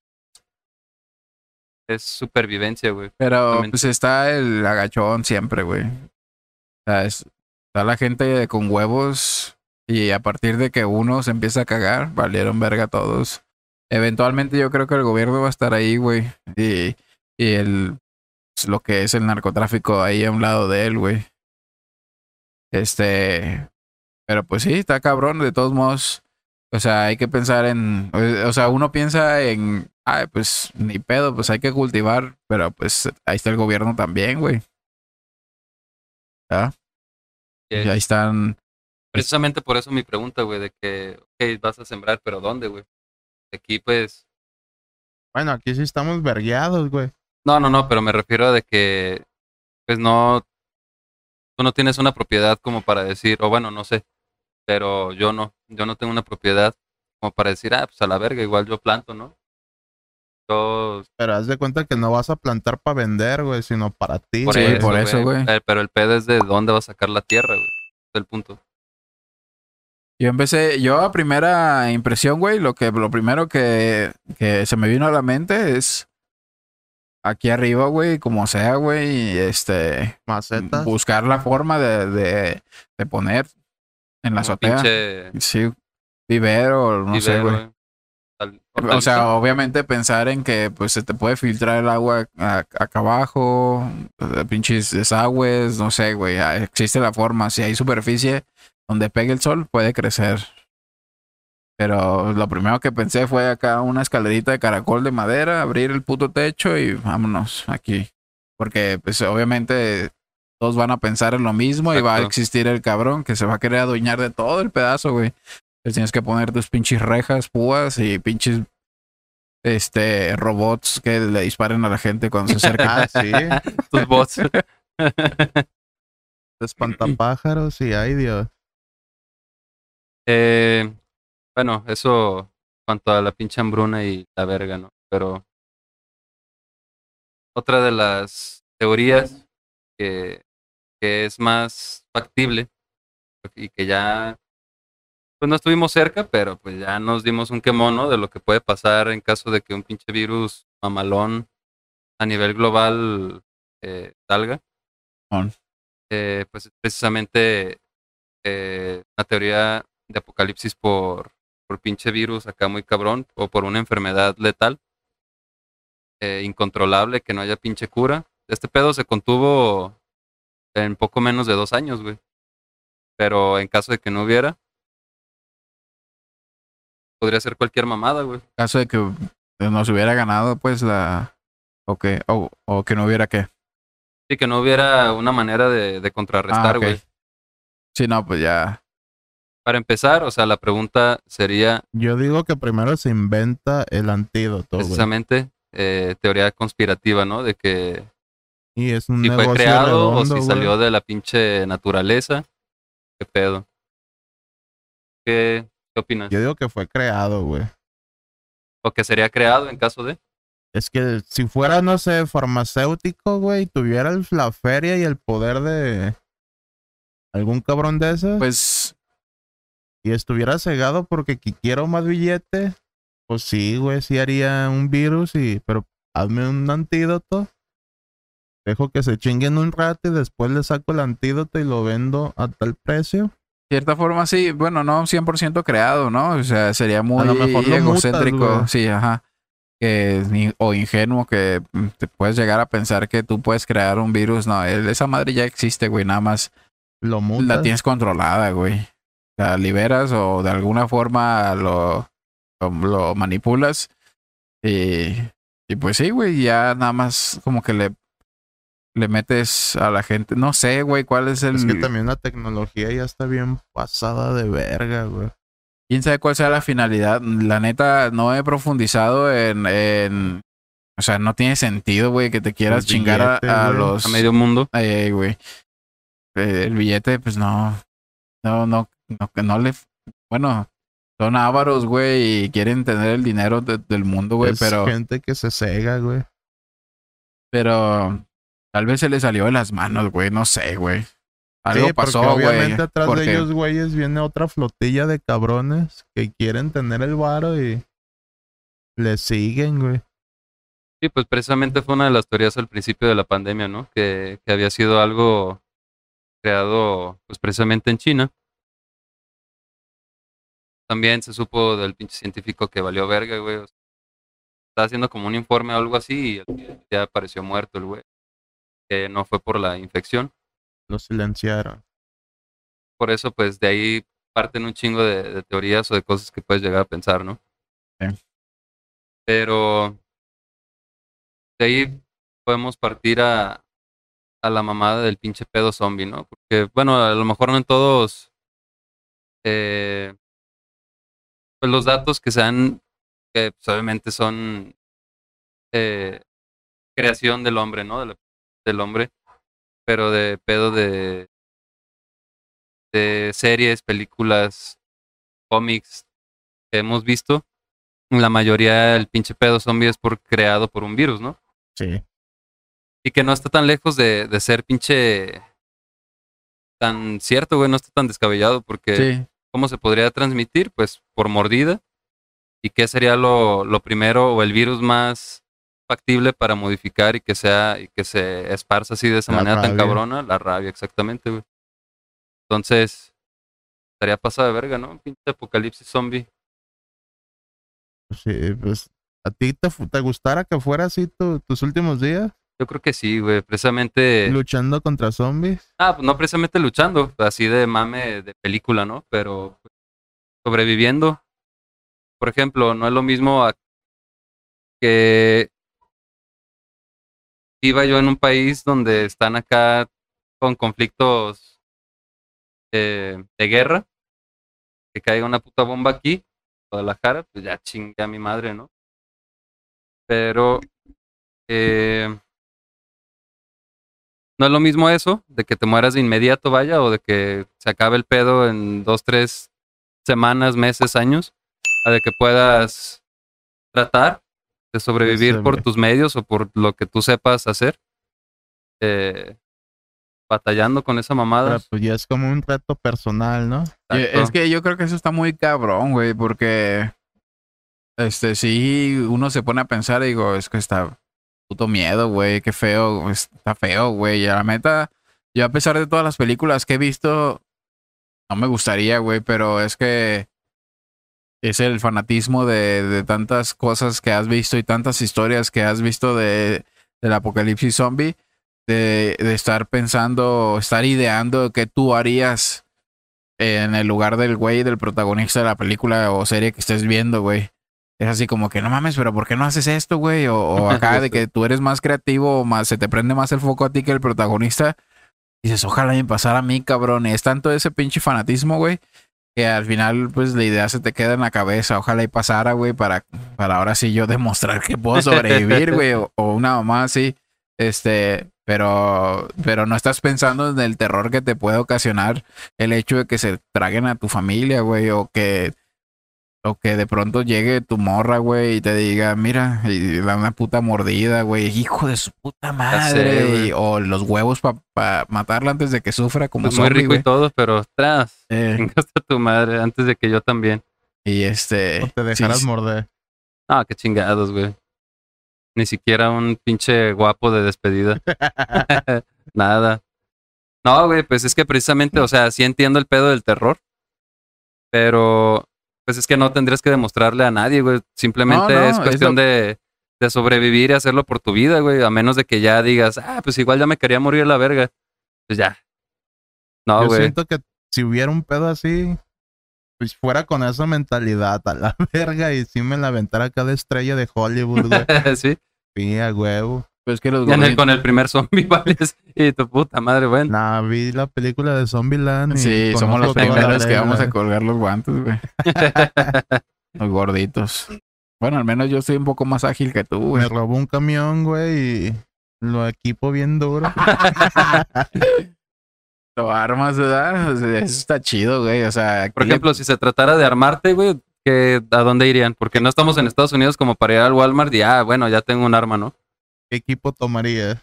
C: Es supervivencia, güey.
A: Pero pues está el agachón siempre, güey. O sea, es- está la gente con huevos y a partir de que uno se empieza a cagar, valieron verga todos. Eventualmente yo creo que el gobierno va a estar ahí, güey. Y, y el pues, lo que es el narcotráfico ahí a un lado de él, güey. Este, pero pues sí, está cabrón, de todos modos. O sea, hay que pensar en, o sea, uno piensa en, ay, pues ni pedo, pues hay que cultivar, pero pues ahí está el gobierno también, güey. ¿Ah?
C: Que
A: Y ahí están,
C: Precisamente por eso mi pregunta, güey, de que, ok, vas a sembrar, pero ¿dónde, güey? Aquí, pues.
B: Bueno, aquí sí estamos vergueados, güey.
C: No, no, no, pero me refiero a de que, pues no. Tú no tienes una propiedad como para decir, o bueno, no sé, pero yo no. Yo no tengo una propiedad como para decir, ah, pues a la verga, igual yo planto, ¿no?
B: Pero haz de cuenta que no vas a plantar para vender, güey, sino para ti.
C: Por
A: Sí,
B: güey.
C: eso,
A: por eso, güey.
C: Eh, pero el pedo es de dónde va a sacar la tierra, güey. Es el punto.
A: Yo empecé, yo a primera impresión, güey, lo que lo primero que, que se me vino a la mente es aquí arriba, güey, como sea, güey, y este
B: Macetas.
A: buscar la forma de, de, de poner en la
C: Como
A: azotea.
C: pinche
A: Sí, vivero, no sé, güey.
C: Tal-
A: O sea, obviamente pensar en que pues se te puede filtrar el agua a- acá abajo, eh, pinches desagües, no sé, güey. Existe la forma. Si hay superficie donde pegue el sol, puede crecer. Pero lo primero que pensé fue acá una escalerita de caracol de madera, abrir el puto techo y vámonos aquí. Porque pues obviamente todos van a pensar en lo mismo y va a existir el cabrón que se va a querer adueñar de todo el pedazo, güey. Entonces tienes que poner tus pinches rejas, púas y pinches este robots que le disparen a la gente cuando se acerca.
B: Ah, sí. (laughs)
C: Tus bots. (laughs)
B: Espantapájaros y ay Dios.
C: Eh, bueno, eso en cuanto a la pinche hambruna y la verga, ¿no? Pero otra de las teorías que, que es más factible y que ya pues no estuvimos cerca, pero pues ya nos dimos un quemón, ¿no? De lo que puede pasar en caso de que un pinche virus mamalón a nivel global eh, salga. Eh, pues es precisamente eh, una teoría de apocalipsis por, por pinche virus acá muy cabrón o por una enfermedad letal eh, incontrolable que no haya pinche cura. Este pedo se contuvo en poco menos de dos años, güey. Pero en caso de que no hubiera, podría ser cualquier mamada, güey.
A: caso de que nos hubiera ganado, pues la. O que, o, o que no hubiera qué.
C: Sí, que no hubiera una manera de, de contrarrestar,
A: Ah,
C: güey.
A: Sí, no, pues ya.
C: Para empezar, o sea, la pregunta sería
B: Yo digo que primero se inventa el antídoto, güey.
C: precisamente eh, teoría conspirativa, ¿no? De que
B: Y es un
C: si
B: negocio
C: fue creado o si salió de la pinche naturaleza. ¿Qué pedo? ¿Qué, qué opinas?
B: Yo digo que fue creado, güey.
C: ¿O que sería creado en caso de?
B: Es que si fuera, no sé, farmacéutico, güey, tuviera el- la feria y el poder de algún cabrón de esos
A: Pues
B: y estuviera cegado porque qui- quiero más billete, pues sí, güey, sí haría un virus y pero hazme un antídoto. Dejo que se chinguen un rato y después le saco el antídoto y lo vendo a tal precio.
A: Cierta forma sí, bueno, no 100% creado, ¿no? O sea, sería muy egocéntrico,
B: mutas,
A: sí, ajá. Que, o ingenuo que te puedes llegar a pensar que tú puedes crear un virus. No, esa madre ya existe, güey, nada más
B: Lo mutas.
A: la tienes controlada, güey. La liberas o de alguna forma lo, lo, lo manipulas. Y, y pues sí, güey, ya nada más como que le, le metes a la gente. No sé, güey, cuál es el.
B: Es que también la tecnología ya está bien pasada de verga, güey.
A: Quién sabe cuál sea la finalidad. La neta, no he profundizado en. en o sea, no tiene sentido, güey, que te quieras chingar a, los.
C: A medio mundo.
A: Ay, güey. Eh, el billete, pues no. No, no, no, que no le. Bueno, son ávaros, güey, y quieren tener el dinero de- del mundo, güey,
B: es
A: pero.
B: gente que se cega, güey.
A: Pero. Tal vez se le salió de las manos, güey, no sé, güey. Algo
B: Sí, porque
A: pasó, güey.
B: obviamente atrás
A: porque-
B: de ellos, güeyes, viene otra flotilla de cabrones que quieren tener el varo y le siguen, güey.
C: Sí, pues precisamente fue una de las teorías al principio de la pandemia, ¿no? Que, que había sido algo creado, pues precisamente en China. También se supo del pinche científico que valió verga, güey. o sea, estaba haciendo como un informe o algo así y ya apareció muerto el güey. Que no fue por la infección.
B: Lo silenciaron.
C: Por eso, pues de ahí parten un chingo de, de teorías o de cosas que puedes llegar a pensar, ¿no?
A: Sí.
C: Pero de ahí podemos partir a, a la mamada del pinche pedo zombie, ¿no? Porque, bueno, a lo mejor no en todos eh, pues los datos que se han, que pues, obviamente son eh, creación del hombre, ¿no? Del, del hombre, pero de pedo de de series, películas, cómics que hemos visto, la mayoría el pinche pedo zombie es por creado por un virus, ¿no?
B: Sí.
C: Y que no está tan lejos de, de ser pinche tan cierto, güey, no está tan descabellado porque
A: Sí.
C: ¿cómo se podría transmitir? Pues por mordida. ¿Y qué sería lo, lo primero o el virus más factible para modificar y que sea y que se esparza así de esa
B: La
C: manera tan cabrona? La rabia, exactamente, güey. Entonces, estaría pasada de verga, ¿no? Pinche apocalipsis zombie.
B: Sí, pues. ¿A ti te, te gustara que fuera así tu- tus últimos días?
C: Yo creo que sí, güey. Precisamente.
B: Luchando contra zombies.
C: Ah, pues no precisamente luchando, así de mame de película, ¿no? Pero pues, sobreviviendo. Por ejemplo, no es lo mismo a que viva yo en un país donde están acá con conflictos eh, de guerra, que caiga una puta bomba aquí, Guadalajara, pues ya chingue a mi madre, ¿no? Pero eh, no es lo mismo eso, de que te mueras de inmediato, vaya, o de que se acabe el pedo en dos, tres semanas, meses, años, a de que puedas tratar de sobrevivir por tus medios o por lo que tú sepas hacer, eh, batallando con esa mamada.
B: Pero pues ya es como un reto personal, ¿no?
C: Exacto.
A: Es que yo creo que eso está muy cabrón, güey, porque este sí uno se pone a pensar y digo, es que está puto miedo, güey, qué feo, está feo, güey. Y a la meta, yo a pesar de todas las películas que he visto, no me gustaría, güey, pero es que es el fanatismo de, de tantas cosas que has visto y tantas historias que has visto de, del apocalipsis zombie, de, de estar pensando, estar ideando qué tú harías en el lugar del güey, del protagonista de la película o serie que estés viendo, güey. Es así como que no mames, pero ¿por qué no haces esto, güey? O, o (laughs) acá de que tú eres más creativo o más se te prende más el foco a ti que el protagonista. Dices, ojalá me pasara a mí, cabrón. Y es tanto ese pinche fanatismo, güey, que al final, pues la idea se te queda en la cabeza. Ojalá y pasara, güey, para, para ahora sí yo demostrar que puedo sobrevivir, güey. O, una mamá así. Este, pero, pero no estás pensando en el terror que te puede ocasionar el hecho de que se traguen a tu familia, güey, o que, o que de pronto llegue tu morra, güey, y te diga, mira, y da una puta mordida, güey, hijo de su puta madre, o los huevos para matarla antes de que sufra como
C: Pues muy
A: zombie,
C: rico
A: güey.
C: y todo, pero tras,
A: Eh, (laughs)
C: chingaste a tu madre antes de que yo también.
A: y este,
B: O te dejaras
A: sí,
B: morder.
C: Ah, qué chingados, güey. Ni siquiera un pinche guapo de despedida. (laughs) (laughs) Nada. No, güey, pues es que precisamente, o sea, sí entiendo el pedo del terror, pero pues es que no tendrías que demostrarle a nadie, güey. Simplemente
A: No, no,
C: es
A: es
C: cuestión
A: lo-
C: de, de sobrevivir y hacerlo por tu vida, güey. A menos de que ya digas, ah, pues igual ya me quería morir a la verga. Pues ya. No,
B: Yo
C: güey.
B: siento que si hubiera un pedo así, pues fuera con esa mentalidad a la (laughs) verga y si me la aventara cada estrella de Hollywood, güey. (laughs)
C: sí.
B: Sí, a huevo.
A: Pues que los
C: Ya en el-
A: gorditos-
C: con el primer (laughs) zombie, vales. Y tu puta madre, bueno.
B: Nah, vi la película de Zombieland y
A: Sí, somos los primeros que vamos a colgar los guantes, güey. (laughs) Los gorditos. Bueno, al menos yo soy un poco más ágil que tú, güey.
B: Me robó un camión, güey, y lo equipo bien duro. (laughs)
A: Lo armas, ¿verdad? O sea, eso está chido, güey. O sea, aquí
C: Por
A: le-
C: ejemplo, si se tratara de armarte, güey, ¿qué- ¿a dónde irían? Porque no estamos en Estados Unidos como para ir al Walmart y, ah, bueno, ya tengo un arma, ¿no?
B: ¿Qué equipo tomarías?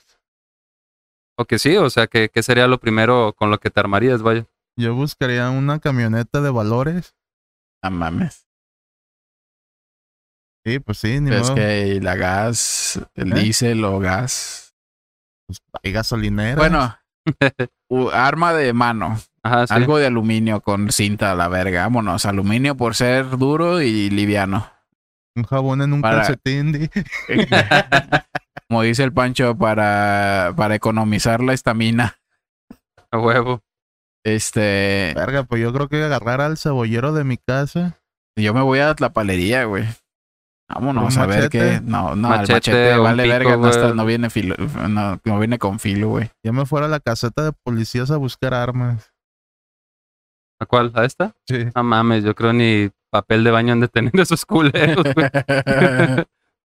C: O que sí, o sea, que ¿qué sería lo primero con lo que te armarías, vaya?
B: Yo buscaría una camioneta de valores.
A: No mames.
B: Sí, pues sí, ni
A: Es
B: modo.
A: que la gas, el
B: ¿Eh?
A: diésel o gas.
B: Pues, hay gasolinera.
A: Bueno, (laughs) u- arma de mano.
C: Ajá, sí.
A: Algo de aluminio con cinta a la verga. Vámonos. Aluminio por ser duro y liviano.
B: Un jabón en un
A: Para-
B: calcetín. di. (laughs) (laughs)
A: Como dice el Pancho, para, para economizar la estamina.
C: A huevo.
A: Este.
B: Verga, pues yo creo que agarrar al cebollero de mi casa.
A: Yo me voy a la palería, güey. Vámonos
B: ¿Un
A: a ver qué. No, no,
C: Machete,
A: el machete vale
C: pico,
A: verga. No, está- no viene filo, no, no viene con filo, güey.
B: Yo me fuera a la caseta de policías a buscar armas.
C: ¿A cuál? ¿A esta?
B: Sí.
C: No mames, yo creo ni papel de baño han de tener esos culeros, güey. (laughs) (laughs)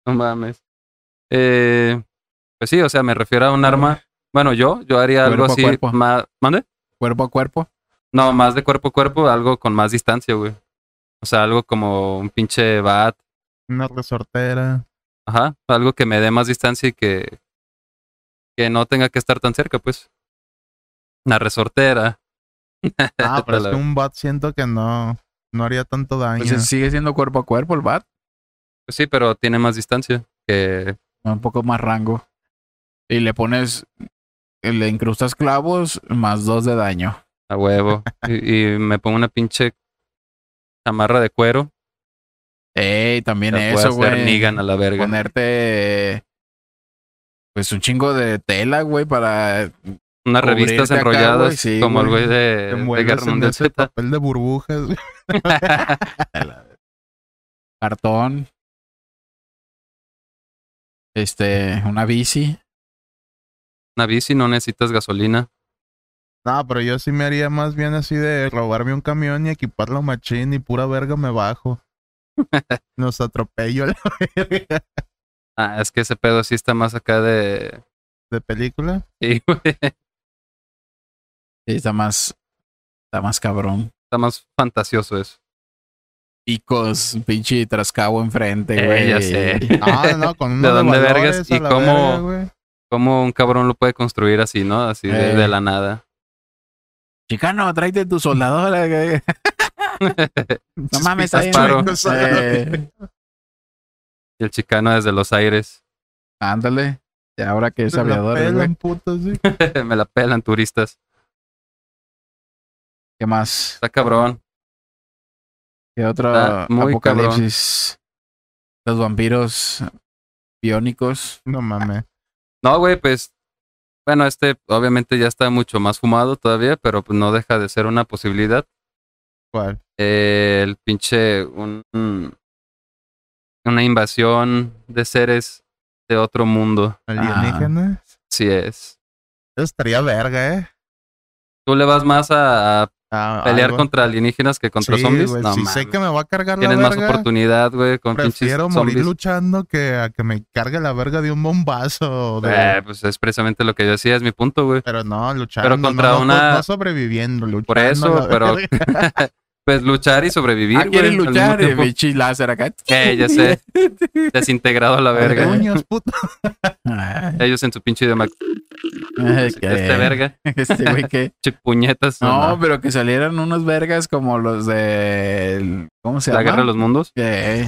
C: No mames. Eh, pues sí, o sea, me refiero a un arma. Bueno, yo, yo haría algo
A: Cuerpo a
C: así
A: cuerpo.
C: más. ¿Mande?
A: cuerpo a cuerpo.
C: No, más de cuerpo a cuerpo, algo con más distancia, güey. O sea, algo como un pinche bat.
B: Una resortera.
C: Ajá. Algo que me dé más distancia y que. Que no tenga que estar tan cerca, pues. Una resortera.
B: Ah, (laughs) pero es que un bat siento que no, no haría tanto daño.
A: Pues sigue siendo cuerpo a cuerpo el bat.
C: Pues sí, pero tiene más distancia que.
A: Un poco más rango. Y le pones. Le incrustas clavos más dos de daño.
C: A huevo. (laughs) y, y me pongo una pinche chamarra de cuero.
A: Ey, también
C: Las
A: eso, güey.
C: A la verga.
A: Ponerte. Pues un chingo de tela, güey, para.
C: Unas revistas
A: acá,
C: enrolladas
A: sí,
C: como el
A: güey.
C: de, de Guerra Mundial Z.
B: papel de burbujas. (laughs) (laughs)
A: cartón. Este, una bici.
C: Una bici, no necesitas gasolina.
B: No, pero yo sí me haría más bien así de robarme un camión y equiparlo machín y pura verga me bajo. (laughs) Nos atropello a la verga
C: Ah, es que ese pedo sí está más acá de.
B: de película.
C: Sí, (laughs) güey.
A: Sí, está más. Está más cabrón.
C: Está más fantasioso eso.
A: Picos, pinche trascabo enfrente,
C: Eh,
A: güey.
C: ya sé.
B: No, no, (laughs) no, con
C: ¿De
B: uno
C: dónde vergas?
B: a
C: ¿Y
B: la
C: cómo-
B: verga.
C: ¿Cómo un cabrón lo puede construir así, no? Así de,
A: Eh.
C: de la nada.
A: Chicano, tráete tu soldadora. güey. (laughs) No mames, güey. Eh, (laughs)
C: Y el chicano desde los aires.
A: ándale. Y ahora que es
B: la
A: aviador, güey.
B: pelan, puto, sí.
C: Me la pelan turistas.
A: ¿Qué más?
C: Está cabrón.
A: ¿Qué otro
C: Está muy
A: apocalipsis? Los vampiros biónicos.
B: No mames.
C: No, güey, pues. Bueno, este obviamente ya está mucho más fumado todavía, pero pues no deja de ser una posibilidad.
B: ¿Cuál?
C: Eh, el pinche. Un, un- una invasión de seres de otro mundo.
B: ¿Alienígenas?
C: Sí es.
B: Eso estaría verga, ¿eh?
C: ¿Tú le vas más a, a
B: Ah,
C: pelear
B: algo.
C: contra alienígenas que contra
B: Sí,
C: zombies?
B: güey,
C: No,
B: si sé
C: mames.
B: que me va a cargar la
C: Tienes más
B: verga,
C: oportunidad, güey, con
B: prefiero morir
C: zombies.
B: luchando que a que me cargue la verga de un bombazo. de-
C: Eh, pues es precisamente lo que yo decía, es mi punto, güey.
B: Pero no, luchando.
C: Pero contra
B: no,
C: una-
B: No sobreviviendo, luchando.
C: Por eso, pero-. (laughs) Pues luchar y sobrevivir,
A: Ah, quieren luchar.
C: Tiempo.
A: pinche láser acá.
C: Eh, ya sé. (laughs) Desintegrado a la verga.
B: Coños, puto.
A: Ay,
C: Ellos en su pinche idioma. Este verga.
A: Este güey que. (laughs)
C: Che puñetas.
A: No, pero que salieran unos vergas como los de. ¿Cómo se
C: La
A: llama?
C: guerra de los mundos.
A: Eh,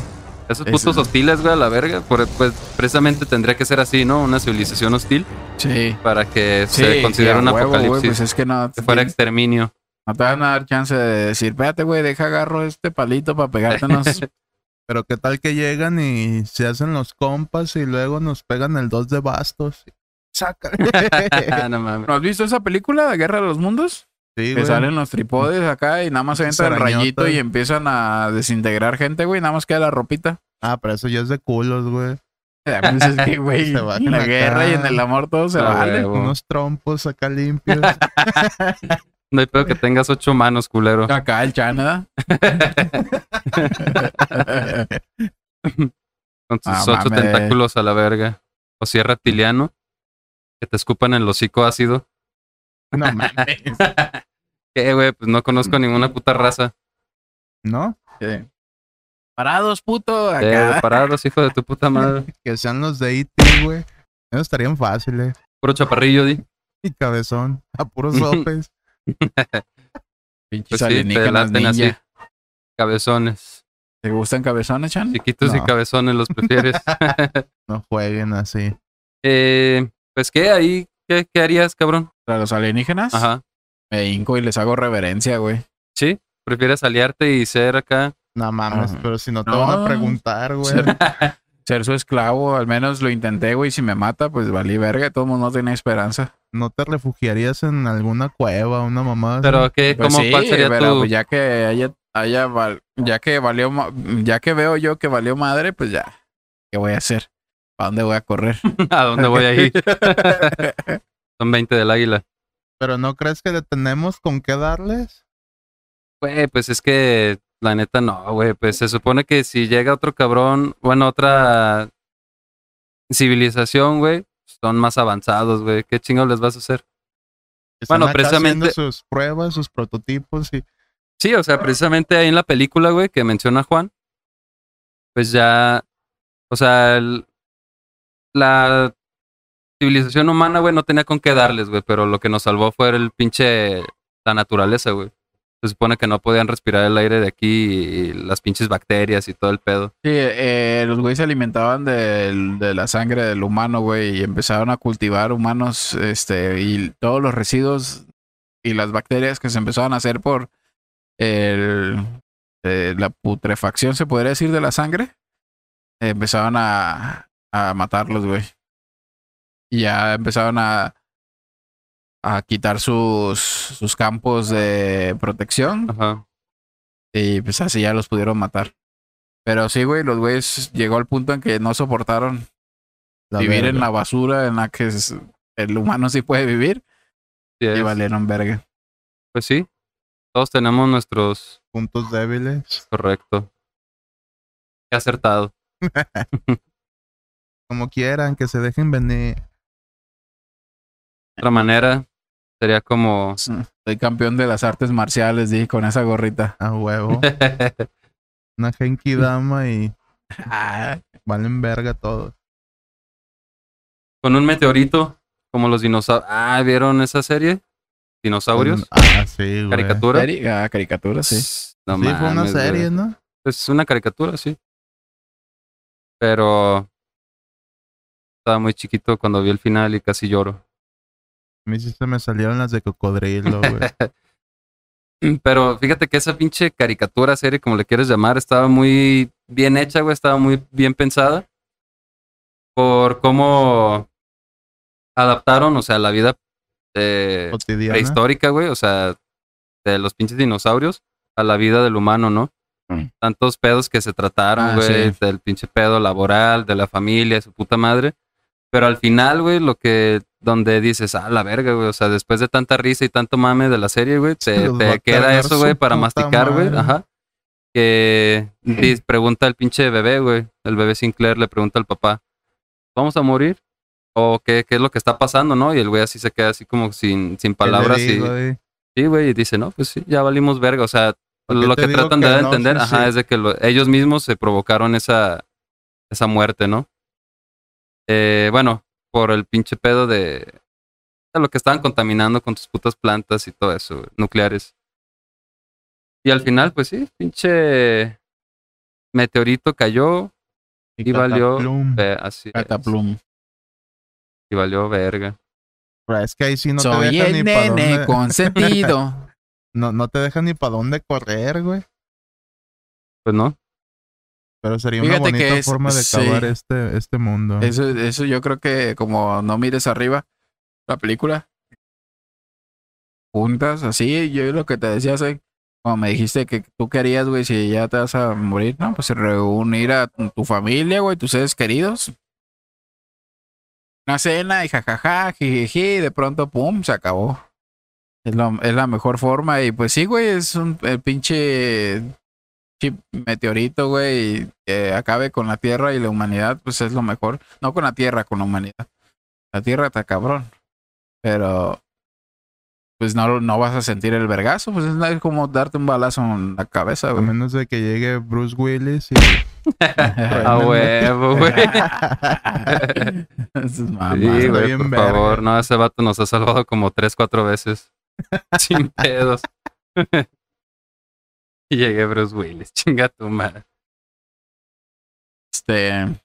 C: Esos
A: Eso.
C: putos hostiles, güey, a la verga. Por- pues precisamente tendría que ser así, ¿no? Una civilización hostil
A: sí.
C: para que
A: Sí,
C: se considere un
A: huevo, güey,
C: apocalipsis.
A: pues es que no.
C: que fuera exterminio.
A: No te van a dar chance de decir, espérate, güey, deja agarro este palito para pegártenos. (laughs)
B: Pero qué tal que llegan y se hacen los compas y luego nos pegan el dos de bastos. Saca. (laughs)
C: no mames.
A: ¿No has visto esa película, de Guerra de los Mundos?
B: Sí,
A: Que
B: güey.
A: salen los tripodes acá y nada más entra el rayito y empiezan a desintegrar gente, güey. Nada más queda la ropita.
B: Ah, pero eso ya es de culos, güey. (laughs)
A: Pues es que, güey, en la
B: acá.
A: guerra y en el amor todo se vale.
B: Unos trompos acá limpios.
C: No hay pedo que tengas ocho manos, culero.
A: Acá el Canadá.
C: Con (laughs) sus
A: Ah,
C: ocho tentáculos a la verga. O si es reptiliano. Que te escupan el hocico ácido.
B: no mames. (laughs)
C: ¿Qué, güey? Pues no conozco ninguna puta raza.
B: ¿No?
A: Sí. Parados, puto.
C: Eh, parados, hijo de tu puta madre. (laughs)
B: Que sean los de E.T., güey. Esos estarían fáciles.
C: Puro chaparrillo, di.
B: Y cabezón. A puros sopes. (laughs)
A: Pinches
C: Pues sí, te
A: alienígenas
C: laten así. Cabezones.
A: ¿Te gustan cabezones, Chan?
C: Chiquitos y cabezones los prefieres. (laughs) (laughs)
B: No jueguen así.
C: eh, pues, ¿qué? Ahí, ¿qué, qué harías, cabrón?
A: Para los alienígenas,
C: Ajá.
A: me hinco y les hago reverencia, güey.
C: ¿Sí? ¿Prefieres aliarte y ser acá?
B: No mames,
A: Ajá.
B: pero si no te
A: No.
B: van a preguntar, güey.
A: Ser, su esclavo, al menos lo intenté, güey. Si me mata, pues valí verga. Todo el mundo no tenía esperanza.
B: ¿No te refugiarías en alguna cueva, una mamá?
C: Pero, ¿qué?
A: Pues
C: ¿Cómo,
A: sí,
C: ¿Cuál sería
A: pero
C: tu...?
A: pues ya que haya, haya val- ya que valió, ma- ya que veo yo que valió madre, pues ya. ¿Qué voy a hacer? ¿Para dónde voy a correr? (laughs)
C: ¿A dónde voy a ir? (laughs) Son 20 del águila.
B: ¿Pero no crees que le tenemos con qué darles?
C: Güey, pues es que la neta no, güey. Pues se supone que si llega otro cabrón, bueno, otra civilización, güey, son más avanzados, güey. ¿Qué chingados les vas a hacer?
B: Están
C: Bueno,
B: acá
C: precisamente-
B: haciendo sus pruebas, sus prototipos y
C: Sí, o sea, precisamente ahí en la película, güey, que menciona Juan, pues ya, o sea, el- la civilización humana, güey, no tenía con qué darles, güey, pero lo que nos salvó fue el pinche, la naturaleza, güey. Se supone que no podían respirar el aire de aquí y las pinches bacterias y todo el pedo.
A: Sí, eh, los güeyes se alimentaban del- de, la sangre del humano, güey, y empezaron a cultivar humanos, este, y todos los residuos y las bacterias que se empezaban a hacer por el, eh, la putrefacción, se podría decir, de la sangre, empezaban a, a matarlos, güey. Y ya empezaron a, a quitar sus, sus campos de protección
C: Ajá.
A: y pues así ya los pudieron matar. Pero sí, güey, los güeyes llegó al punto en que no soportaron
B: la
A: vivir en la basura en la que es- el humano sí puede vivir
C: Sí
A: y valieron verga.
C: Pues sí, todos tenemos nuestros,
B: puntos débiles.
C: correcto. Qué acertado. (laughs)
B: Como quieran, que se dejen venir.
C: Otra manera sería como...
A: Soy campeón de las artes marciales, di, con esa gorrita.
B: A huevo. (laughs) Una Genki Dama y
A: Ah,
B: valen verga todos.
C: Con un meteorito, como los dinosaurios. Ah, ¿vieron esa serie? Dinosaurios.
B: Ah, sí, güey.
C: Caricatura.
A: serie- ah, caricatura, sí.
C: No
B: sí, fue una
C: mames, güey.
B: serie, ¿no?
C: Es una caricatura, sí. Pero estaba muy chiquito cuando vi el final y casi lloro.
B: A mí sí se me salieron las de cocodrilo, güey. (laughs)
C: Pero fíjate que esa pinche caricatura, serie, como le quieres llamar, estaba muy bien hecha, güey, estaba muy bien pensada. Por cómo adaptaron, o sea, la vida eh,
B: Cotidiana.
C: prehistórica, güey, o sea, de los pinches dinosaurios a la vida del humano, ¿no?
A: Mm.
C: Tantos pedos que se trataron,
A: Ah,
C: güey,
A: sí.
C: del pinche pedo laboral, de la familia, su puta madre. Pero al final, güey, lo que, donde dices, ah, la verga, güey, o sea, después de tanta risa y tanto mame de la serie, güey, te, queda eso, güey, para masticar, güey, ajá. Que pregunta el pinche bebé, güey, el bebé Sinclair le pregunta al papá, ¿vamos a morir? ¿O qué, qué es lo que está pasando, no? Y el güey así se queda así como sin, sin
B: ¿Qué le
C: palabras y... Sí, güey, y dice, no, pues sí, ya valimos verga. O sea,
B: ¿Por qué
C: lo que tratan
B: que
C: de
B: no?
C: entender,
B: Sí,
C: ajá,
B: sí.
C: es de que lo- ellos mismos se provocaron esa, esa muerte, ¿no? Eh, bueno, por el pinche pedo de, de lo que estaban contaminando con tus putas plantas y todo eso, güey, nucleares. Y al final, pues sí, pinche meteorito cayó y valió,
B: Cataplum.
C: ve- así es,
A: Cataplum.
C: y valió verga.
B: Pero es que ahí sí no te
A: Soy
B: dejan ni
A: el
B: para
A: nene
B: dónde...
A: consentido. (laughs)
B: No, no te dejan ni para dónde correr, güey.
C: Pues no,
B: Pero sería una bonita
A: es-
B: forma de
A: sí.
B: acabar este, este mundo.
A: Eso, eso yo creo que como no mires arriba la película, juntas, así, yo lo que te decía hace, como me dijiste que tú querías, güey, si ya te vas a morir, no, pues reunir a tu tu familia, güey, tus seres queridos. Una cena y jajaja, jijiji, y de pronto, pum, se acabó. Es, lo- es la mejor forma y pues sí, güey, es un el pinche chip meteorito, güey, y que acabe con la Tierra y la humanidad, pues es lo mejor. No con la Tierra, con la humanidad. La Tierra está cabrón. Pero pues no, no vas a sentir el vergazo, pues es como darte un balazo en la cabeza,
B: A
A: güey.
B: menos de que llegue Bruce Willis y. (laughs)
C: A huevo, güey. (laughs) Sí, güey, por
B: verga.
C: favor. No, ese vato nos ha salvado como tres, cuatro veces. (laughs) Sin pedos. Y llegué Bruce Willis. (laughs) Chinga tu madre.
A: Este.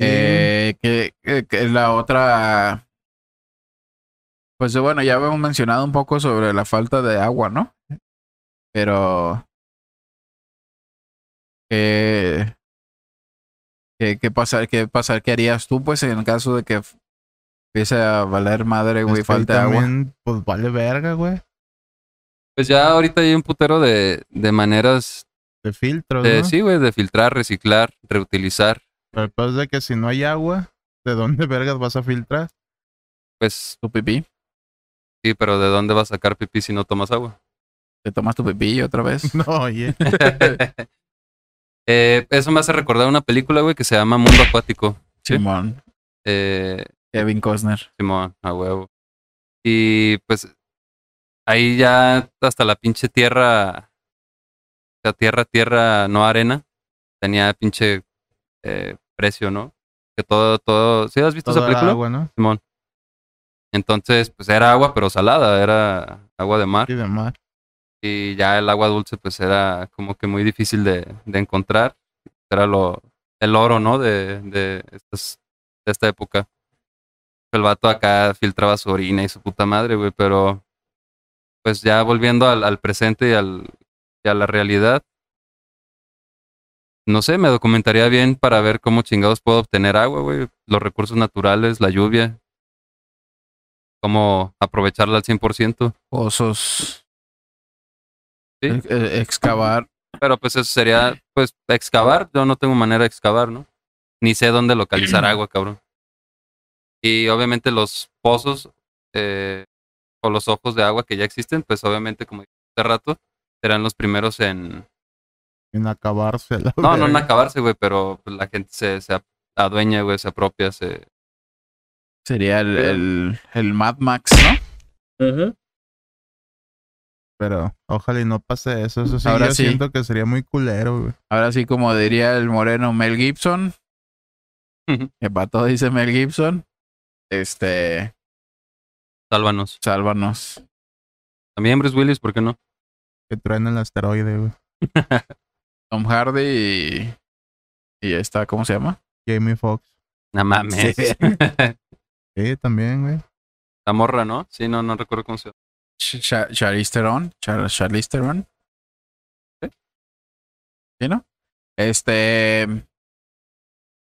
A: Eh, que, que- que la otra. Pues bueno, ya habíamos mencionado un poco sobre la falta de agua, ¿no? Pero. ¿Qué, qué, qué pasar, qué pasar, qué harías tú, pues, en el caso de que empiece a valer madre, güey, falta agua?
B: Pues vale verga, güey.
C: Pues ya ahorita hay un putero de, de maneras
B: De filtros,
C: de,
B: ¿no?
C: sí, güey, de filtrar, reciclar, reutilizar.
B: Pero el peor es de que si no hay agua, ¿de dónde (laughs) vergas vas a filtrar?
C: Pues
A: Tu pipí.
C: sí, pero ¿de dónde vas a sacar pipí si no tomas agua?
A: Te tomas tu pipí otra vez. (laughs)
B: No, oye. (laughs)
C: Eh, eso me hace recordar una película, güey, que se llama Mundo Acuático. ¿Sí?
A: Simón.
C: Eh,
A: Kevin Costner.
C: Simón, a huevo. Y pues ahí ya hasta la pinche tierra, la tierra, tierra, no arena, tenía pinche eh, precio, ¿no? Que todo, todo, ¿sí has visto esa película?
B: agua, ¿no?
C: Simón. Entonces, pues era agua, pero salada, era agua de mar.
B: Y demás.
C: Y ya el agua dulce, pues era como que muy difícil de, de encontrar. Era lo, el oro, ¿no? De, de, estas, de esta época. El vato acá filtraba su orina y su puta madre, güey, pero pues ya volviendo al, al presente y, al, y a la realidad. No sé, me documentaría bien para ver cómo chingados puedo obtener agua, güey. Los recursos naturales, la lluvia. Cómo aprovecharla al 100%.
A: Pozos.
C: Sí.
A: E- e- excavar.
C: Pero pues eso sería, pues, excavar. Yo no tengo manera de excavar, ¿no? Ni sé dónde localizar (clears throat) agua, cabrón. Y obviamente los pozos eh, o los ojos de agua que ya existen, pues obviamente, como dije hace rato, serán los primeros en...
B: En acabarse. la
C: No, no en acabarse, güey, pero pues, la gente se, se adueña, güey, se apropia, se...
A: Sería el, el Mad Max, ¿no?
B: Pero ojalá y no pase eso. Eso sí,
A: Ahora
B: yo
A: sí.
B: siento que sería muy culero, güey.
A: Ahora sí, como diría el moreno Mel Gibson, que para todo dice Mel Gibson, este,
C: Sálvanos.
A: sálvanos.
C: También Bruce Willis, ¿por qué no?
B: Que truena el asteroide, güey. (laughs)
A: Tom Hardy y, y está, ¿cómo se llama?
B: Jamie Foxx.
C: No mames.
A: Sí. (laughs)
B: Sí, también, güey.
C: La morra, ¿no? Sí, no, no recuerdo cómo se llama.
A: Charlize Theron, Char- Charlize Theron.
C: Sí.
A: ¿Sí, no? Este,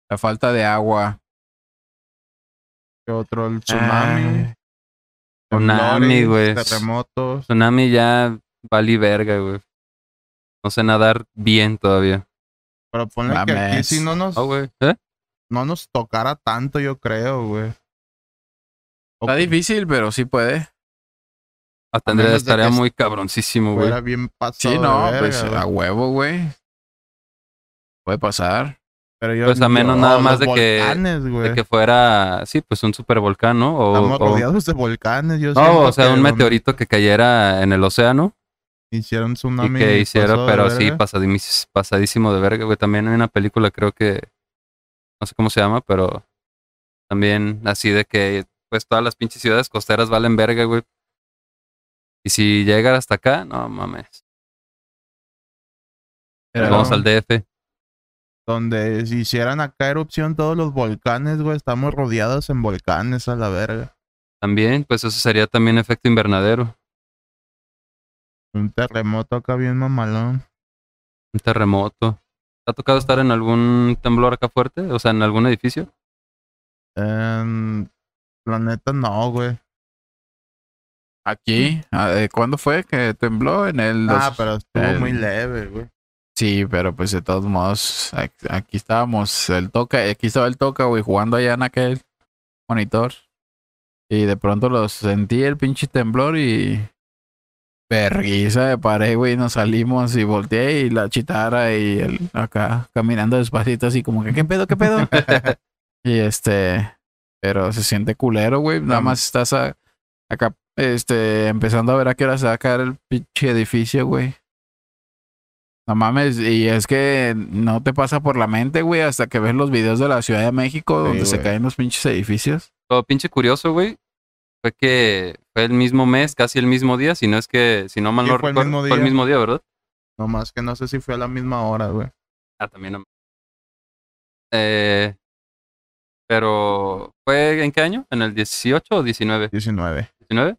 A: la falta de agua.
B: ¿Qué otro? El tsunami.
A: Ah,
C: Tsunami, güey.
B: Terremotos.
C: Tsunami ya valí verga, güey. No sé nadar bien todavía.
B: Pero ponle que aquí
A: Mames.
B: sí no nos,
C: Ah, güey. ¿Eh?
B: no nos tocara tanto, yo creo, güey.
A: Está difícil, pero sí puede.
C: Ah, tendría,
B: menos de
C: estaría muy cabroncísimo, güey.
B: Bien pasado
A: Sí,
B: de
A: no,
B: verga,
A: pues a huevo, güey. Puede pasar.
B: Pero yo,
C: Pues a menos
B: yo-
C: nada más de que-. De que fuera, sí, pues un supervolcán, ¿no? O,
B: Estamos
C: o-
B: rodeados de volcanes. Yo
C: no, o sea, un meteorito que cayera en el océano
B: Hicieron
C: y
B: tsunami.
C: que
B: de
C: pero sí, pasadimis- pasadísimo de verga, güey. También hay una película, creo que, no sé cómo se llama, pero también así de que, pues todas las pinches ciudades costeras valen verga, güey. Y si llega hasta acá, no mames.
A: Pero-
C: vamos al DF.
B: Donde si hicieran acá erupción todos los volcanes, güey. Estamos rodeados en volcanes a la verga.
C: También, pues eso sería también efecto invernadero.
B: Un terremoto acá bien mamalón.
C: Un terremoto. ¿Te ha tocado estar en algún temblor acá fuerte? O sea, en algún edificio.
B: En... La neta, no, güey.
A: Aquí, ah, eh, ¿cuándo fue que tembló? En el.
B: Ah,
A: dos-
B: pero estuvo
A: el-
B: muy leve, güey.
A: Sí, pero pues de todos modos, aquí estábamos, el toca, aquí estaba el toca, güey, jugando allá en aquel monitor. Y de pronto lo sentí el pinche temblor y. Verguiza de paré, güey, nos salimos y volteé y la chitara y el acá caminando despacito así como que, ¿qué pedo, qué pedo? (laughs) y este, pero se siente culero, güey, nada más estás a- acá, este, empezando a ver a qué hora se va a caer el pinche edificio, güey. No mames, y es que no te pasa por la mente, güey, hasta que ves los videos de la Ciudad de México
B: Sí,
A: donde se caen los pinches edificios.
C: Lo pinche curioso, güey, fue que fue el mismo mes, casi el mismo día, si no es que, si no mal
B: Sí,
C: no
B: fue el
C: recuerdo,
B: mismo
C: fue el
B: día.
C: mismo día, ¿verdad?
B: No más que no sé si fue a la misma hora, güey.
C: Ah, también. no- Eh, pero, ¿fue en qué año? ¿En el 18 o 19?
B: 19.
C: ¿19?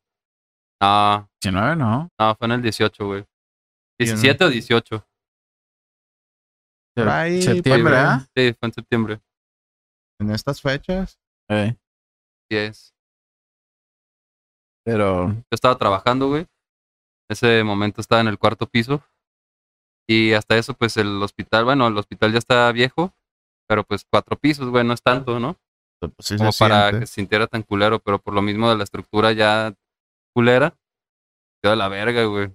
C: No,
A: 19, ¿no?
C: no, fue en el 18, güey.
B: Y en-
C: 17 o 18.
B: Por ahí,
A: Septiembre,
B: ahí.
A: ¿ah?
C: Sí, fue en septiembre.
B: En estas fechas.
A: Eh,
C: Sí es.
A: pero,
C: Yo estaba trabajando, güey. Ese momento estaba en el cuarto piso. Y hasta eso, pues el hospital, bueno, el hospital ya está viejo, pero pues cuatro pisos, güey, no es tanto, ¿no?
B: Pues sí
C: Como
B: se
C: para
B: siente.
C: que se sintiera tan culero, pero por lo mismo de la estructura ya culera, quedó de la verga, güey.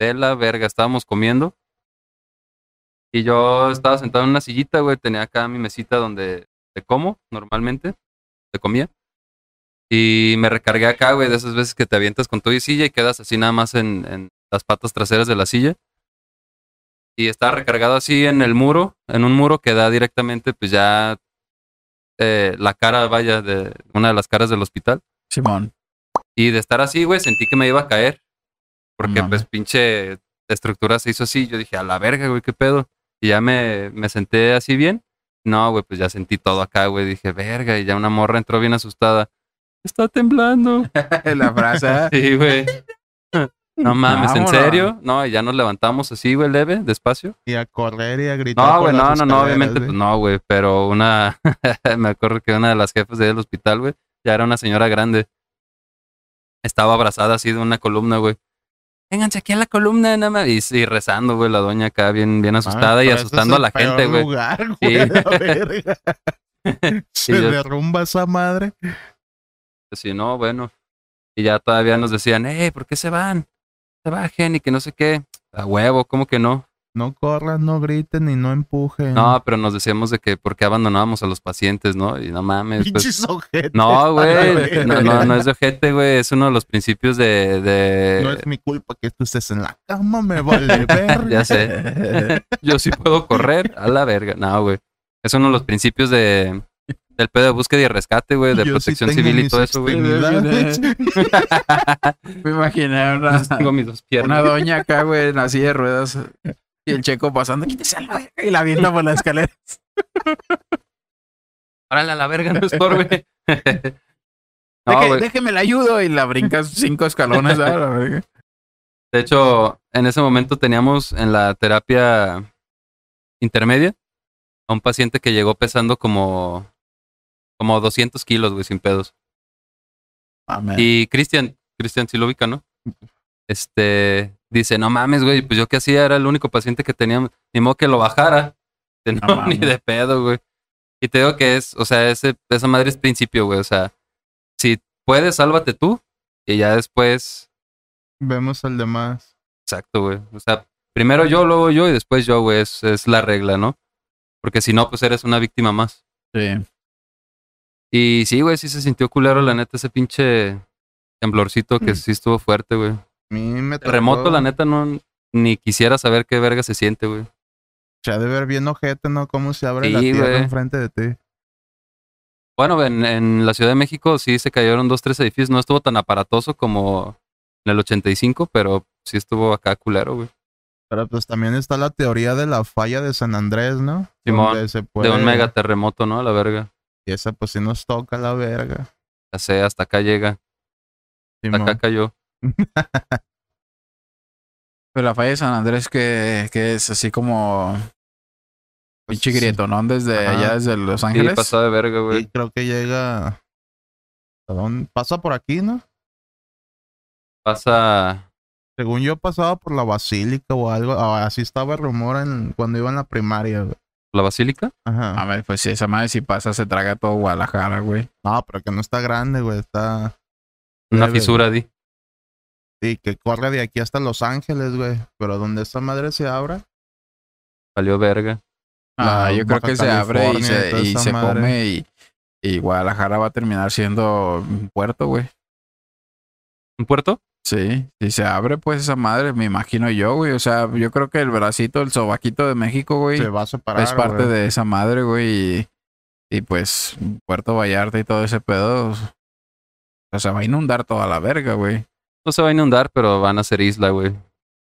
C: De la verga, estábamos comiendo. Y yo estaba sentado en una sillita, güey, tenía acá mi mesita donde te como normalmente, te comía. Y me recargué acá, güey, de esas veces que te avientas con tu silla y quedas así nada más en, en las patas traseras de la silla. Y estaba recargado así en el muro, en un muro que da directamente, pues ya eh, la cara, vaya, de una de las caras del hospital.
A: Simón.
C: Y de estar así, güey, sentí que me iba a caer. Porque, pues, pinche estructura se hizo así. Yo dije, a la verga, güey, qué pedo. Y ya me, me senté así bien. No, güey, pues ya sentí todo acá, güey. Dije, verga. Y ya una morra entró bien asustada. Está temblando. (laughs)
A: la frase. (laughs)
C: Sí, güey. (laughs) No mames, ¿en serio? No, y ya nos levantamos así, güey, leve, despacio.
B: Y a correr y a gritar.
C: No, güey, no, no, no, obviamente, pues no, güey, pero una, me acuerdo que una de las ahí del hospital, güey, ya era una señora grande. Estaba abrazada así de una columna, güey. Vénganse aquí a la columna, nada más. Y, y rezando, güey, la doña acá bien, bien
B: Ah,
C: asustada y asustando
B: es
C: a la
B: peor
C: gente, güey.
B: lugar,
C: Sí.
B: güey, la (laughs) verga. Se
C: yo-
B: derrumba esa madre.
C: Así, no, bueno. Y ya todavía nos decían, eh, ¿por qué se van? Se bajen y que no sé qué. A huevo, ¿cómo que no?
B: No corran, no griten y no empujen.
C: No, pero nos decíamos de que por qué abandonábamos a los pacientes, ¿no? Y no mames, pues.
B: Pinches ojetes.
C: No, güey. (laughs) No, no, no es de ojete, güey. Es uno de los principios de. de...
B: No es mi culpa que tú estés en la cama, me vale ver. (laughs)
C: Ya sé. Yo sí puedo correr a la verga. No, güey. Es uno de los principios de. Del pedo de búsqueda y rescate, güey, de
B: Yo
C: protección civil y todo eso, güey.
A: Me imaginé una,
C: Tengo mis dos
A: una
C: piernas.
A: doña acá, güey, en la silla de ruedas. Y el checo pasando, quítese a la verga", y la avienta por la escalera.
C: Órale a la verga, no estorbe. (laughs) (laughs) no,
A: Deje- déjeme la ayudo y la brincas cinco escalones. a la verga.
C: De hecho, en ese momento teníamos en la terapia intermedia a un paciente que llegó pesando como. Como 200 kilos, güey, sin pedos.
A: Mames.
C: Y Cristian, Cristian sí lo ubica, ¿no? Este dice, no mames, güey, pues yo que hacía era el único paciente que teníamos, ni modo que lo bajara. (laughs) Dice,
A: No
C: No, ni de pedo, güey. Y te digo que es, o sea, ese, esa madre es principio, güey. O sea, si puedes, sálvate tú. Y ya después,
B: Vemos al demás.
C: exacto, güey. O sea, primero yo, luego yo y después yo, güey. Es, es la regla, ¿no? Porque si no, pues eres una víctima más.
A: Sí.
C: Y sí, güey, sí se sintió culero, la neta, ese pinche temblorcito que
A: Mm.
C: sí estuvo fuerte, güey.
B: Mí me tocó-
C: Terremoto, la neta, no ni quisiera saber qué verga se siente, güey.
B: Se ha de ver bien ojete, ¿no? Cómo se abre
C: Sí,
B: la tierra
C: güey.
B: enfrente de ti.
C: Bueno, en, en la Ciudad de México sí se cayeron dos, tres edificios. No estuvo tan aparatoso como en el 85, pero sí estuvo acá culero, güey.
B: Pero pues también está la teoría de la falla de San Andrés, ¿no?
C: Simón,
B: Donde se puede...
C: De un mega terremoto, ¿no? A la verga.
B: Y esa pues sí nos toca la verga.
C: Ya sé, hasta acá llega. Hasta acá cayó. (laughs)
A: Pero la falla de San Andrés que, que es así como
B: Pues,
A: pinche grietonón desde
B: Ajá.
A: allá, desde Los
C: Sí,
A: Ángeles.
C: pasó de verga,
B: Y
C: güey.
B: creo que llega... ¿A dónde? Pasa por aquí, ¿no?
C: pasa.
B: Según yo pasaba por la basílica o algo, ah, así estaba el rumor en, cuando iba en la primaria, güey.
C: la basílica.
B: Ajá.
A: A ver, pues si esa madre si pasa, se traga todo Guadalajara, güey.
B: No, pero que no está grande, güey, está...
C: Una
B: leve,
C: fisura, di.
B: Sí, que corre de aquí hasta Los Ángeles, güey. Pero donde esta madre se abra,
C: Salió verga.
A: Ah,
B: La
A: yo creo que se abre y se, y
B: esa
A: come y, y Guadalajara va a terminar siendo un puerto, güey.
C: ¿Un puerto?
A: Sí, si se abre pues esa madre, me imagino yo, güey. O sea, yo creo que el bracito, el sobaquito de México, güey,
B: se va a separar,
A: es parte
B: güey.
A: de esa madre, güey. Y, y, pues Puerto Vallarta y todo ese pedo, o sea, se va a inundar toda la verga, güey.
C: No se va a inundar, pero van a ser isla, güey.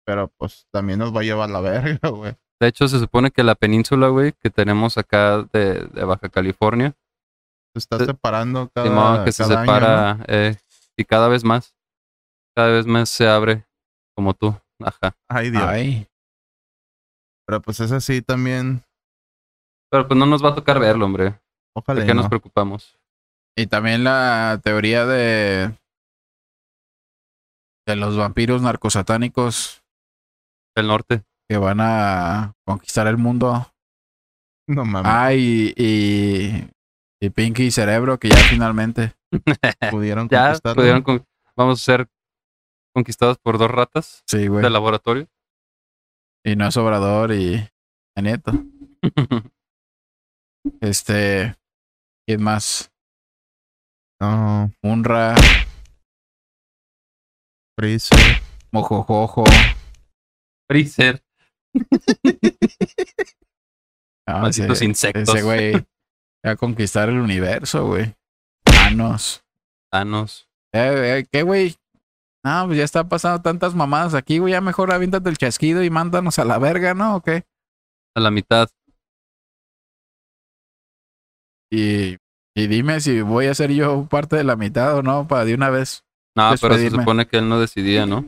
B: Pero pues también nos va a llevar la verga, güey.
C: De hecho, se supone que la península, güey, que tenemos acá de, de Baja California,
B: Se está
C: Se-
B: separando cada,
C: Simón, que se
B: cada año,
C: separa
B: ¿no?
C: eh, y cada vez más. Cada vez más se abre, como tú. Ajá.
B: Ay, Dios.
A: Ay,
B: Pero pues es así también.
C: Pero pues no nos va a tocar verlo, hombre.
B: Ojalá.
C: ¿De qué nos
B: no.
C: preocupamos?
A: Y también la teoría de de los vampiros narcosatánicos
C: Del norte.
A: que van a conquistar el mundo.
B: No mames.
A: Ah, y, y, y Pinky y Cerebro, que ya finalmente. (laughs)
B: pudieron
C: Ya
B: conquistarlo.
C: pudieron con- vamos a ser conquistados por dos ratas
A: Sí, güey.
C: del laboratorio.
A: Y no es Obrador y y Nieto. (laughs) Este. ¿Quién más?
B: No,
A: Unra,
B: Freezer.
A: Mojojojo.
C: Freezer. (laughs)
A: Ese-
C: insectos.
A: Ese güey va a conquistar el universo, güey. Thanos.
C: Thanos.
A: Eh, eh, ¿Qué, güey? No, pues ya está pasando tantas mamadas aquí, güey. Ya mejor aviéntate el chasquido y mándanos a la verga, ¿no? ¿O qué?
C: A la mitad.
A: Y, y dime si voy a ser yo parte de la mitad o no, para de una vez.
C: No, pero se supone que él no decidía, ¿no?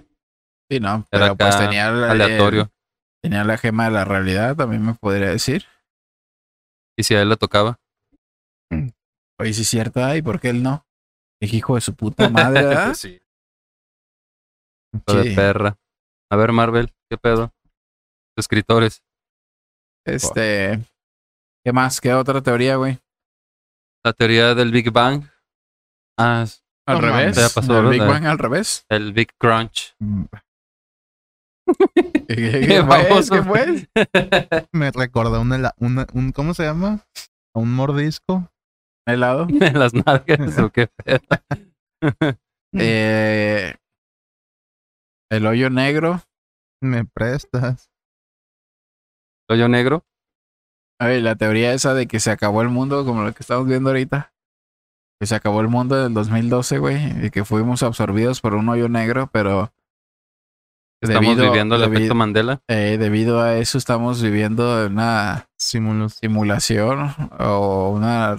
A: Sí, no.
C: Era
A: Pero pues
C: acá
A: tenía, el-
C: Aleatorio.
A: el- tenía la gema de la realidad, también me podría decir.
C: Y si a él le tocaba.
A: Oye, sí es cierto, ay, ¿por qué él no? Qué hijo de su puta madre, (laughs) ¿verdad?
C: sí. Hijo de perra. A ver, Marvel, ¿qué pedo? Escritores.
A: Este. ¿Qué más? ¿Qué otra teoría, güey?
C: La teoría del Big Bang. Ah, es
A: Al
B: No
A: revés.
C: pasó,
A: el Big al revés.
C: el Big Crunch.
B: Mm, (laughs)
A: ¿Qué, qué, qué fue?
C: baboso.
A: ¿Qué fue? (laughs)
B: Me recordó un, hela- un ¿cómo se llama? Un mordisco.
A: Helado. (laughs)
C: En las nalgas o qué pedo.
A: Eh, el hoyo negro.
B: Me prestas.
C: Hoyo negro.
A: Ay, la teoría esa de que se acabó el mundo, como lo que estamos viendo ahorita. Que se acabó el mundo en el 2012, güey. Y que fuimos absorbidos por un hoyo negro, pero.
C: Estamos
A: debido-
C: viviendo el efecto Mandela.
A: eh, debido a eso, estamos viviendo una simulación o una.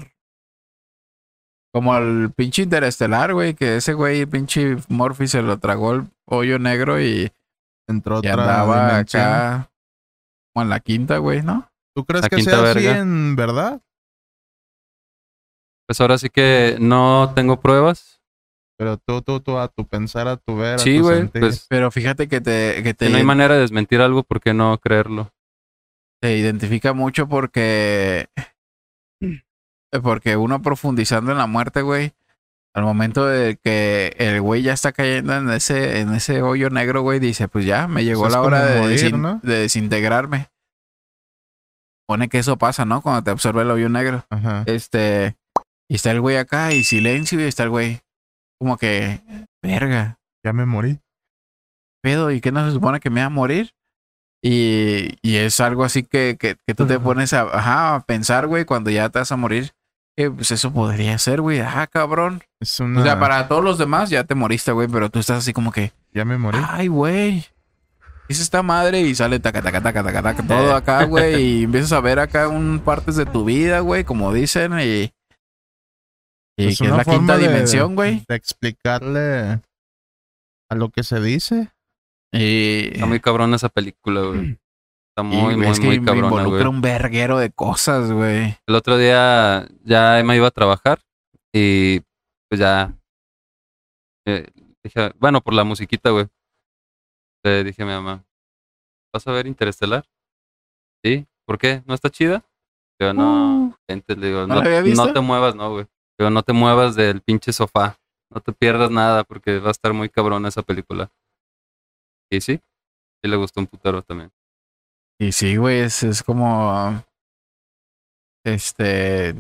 A: Como el pinche interestelar, güey. Que ese güey, pinche Morphy, se lo tragó el hoyo negro y,
B: Entró
A: y
B: otra
A: andaba
B: dimensión.
A: acá. Como en la quinta, güey, ¿no?
B: ¿Tú crees
C: La
B: que sea así en verdad?
C: Pues ahora sí que no tengo pruebas.
B: Pero tú, tú, tú, a tu pensar, a tu ver, a
C: Sí,
B: tu sentir.
C: Pues
A: Pero fíjate que te, que te,
C: si no hay manera de desmentir algo, ¿por qué no creerlo?
A: te identifica mucho porque. Porque uno profundizando en la muerte, güey. Al momento de que el güey ya está cayendo en ese, en ese hoyo negro, güey, dice, pues ya, me llegó
B: Pues es
A: la hora de,
B: morir,
A: desin-
B: ¿no?
A: de desintegrarme. Pone que eso pasa, ¿no? Cuando te absorbe el hoyo negro.
B: Ajá.
A: Este. Y está el güey acá y silencio y está el güey. Como que. Verga.
B: Ya me morí.
A: pedo y que no se supone que me va a morir. Y, y es algo así que, que, que tú te pones a, ajá, a pensar, güey, cuando ya te vas a morir. Que pues eso podría ser, güey. Ajá, cabrón.
B: Es una...
A: O sea, para todos los demás ya te moriste, güey, pero tú estás así como que,
B: Ya me morí.
A: ay, güey. Es esta madre y sale taca, taca, taca, taca, taca, todo acá, güey. Y (laughs) empiezas a ver acá un partes de tu vida, güey, como dicen. Y, y
B: Es
A: que es la quinta
B: de-
A: dimensión, güey.
B: De explicarle a lo que se dice.
A: Y,
C: Está muy cabrona esa película, güey. (clears throat) Está
A: y
C: muy, muy,
A: es que
C: muy cabrona,
A: involucra
C: güey.
A: un verguero de cosas, güey.
C: El otro día ya Emma iba a trabajar y pues ya eh, Dije, bueno, por la musiquita, güey. Le dije a mi mamá, ¿vas a ver Interestelar? Sí, ¿por qué? ¿No está chida? Digo, no, gente, le digo,
A: Uh. ¿No
C: no,
A: la había visto?
C: no te muevas, no, güey. Digo, no te muevas del pinche sofá. No te pierdas nada porque va a estar muy cabrona esa película. Y sí, sí le gustó un putero también.
A: Y sí, güey, es, es como este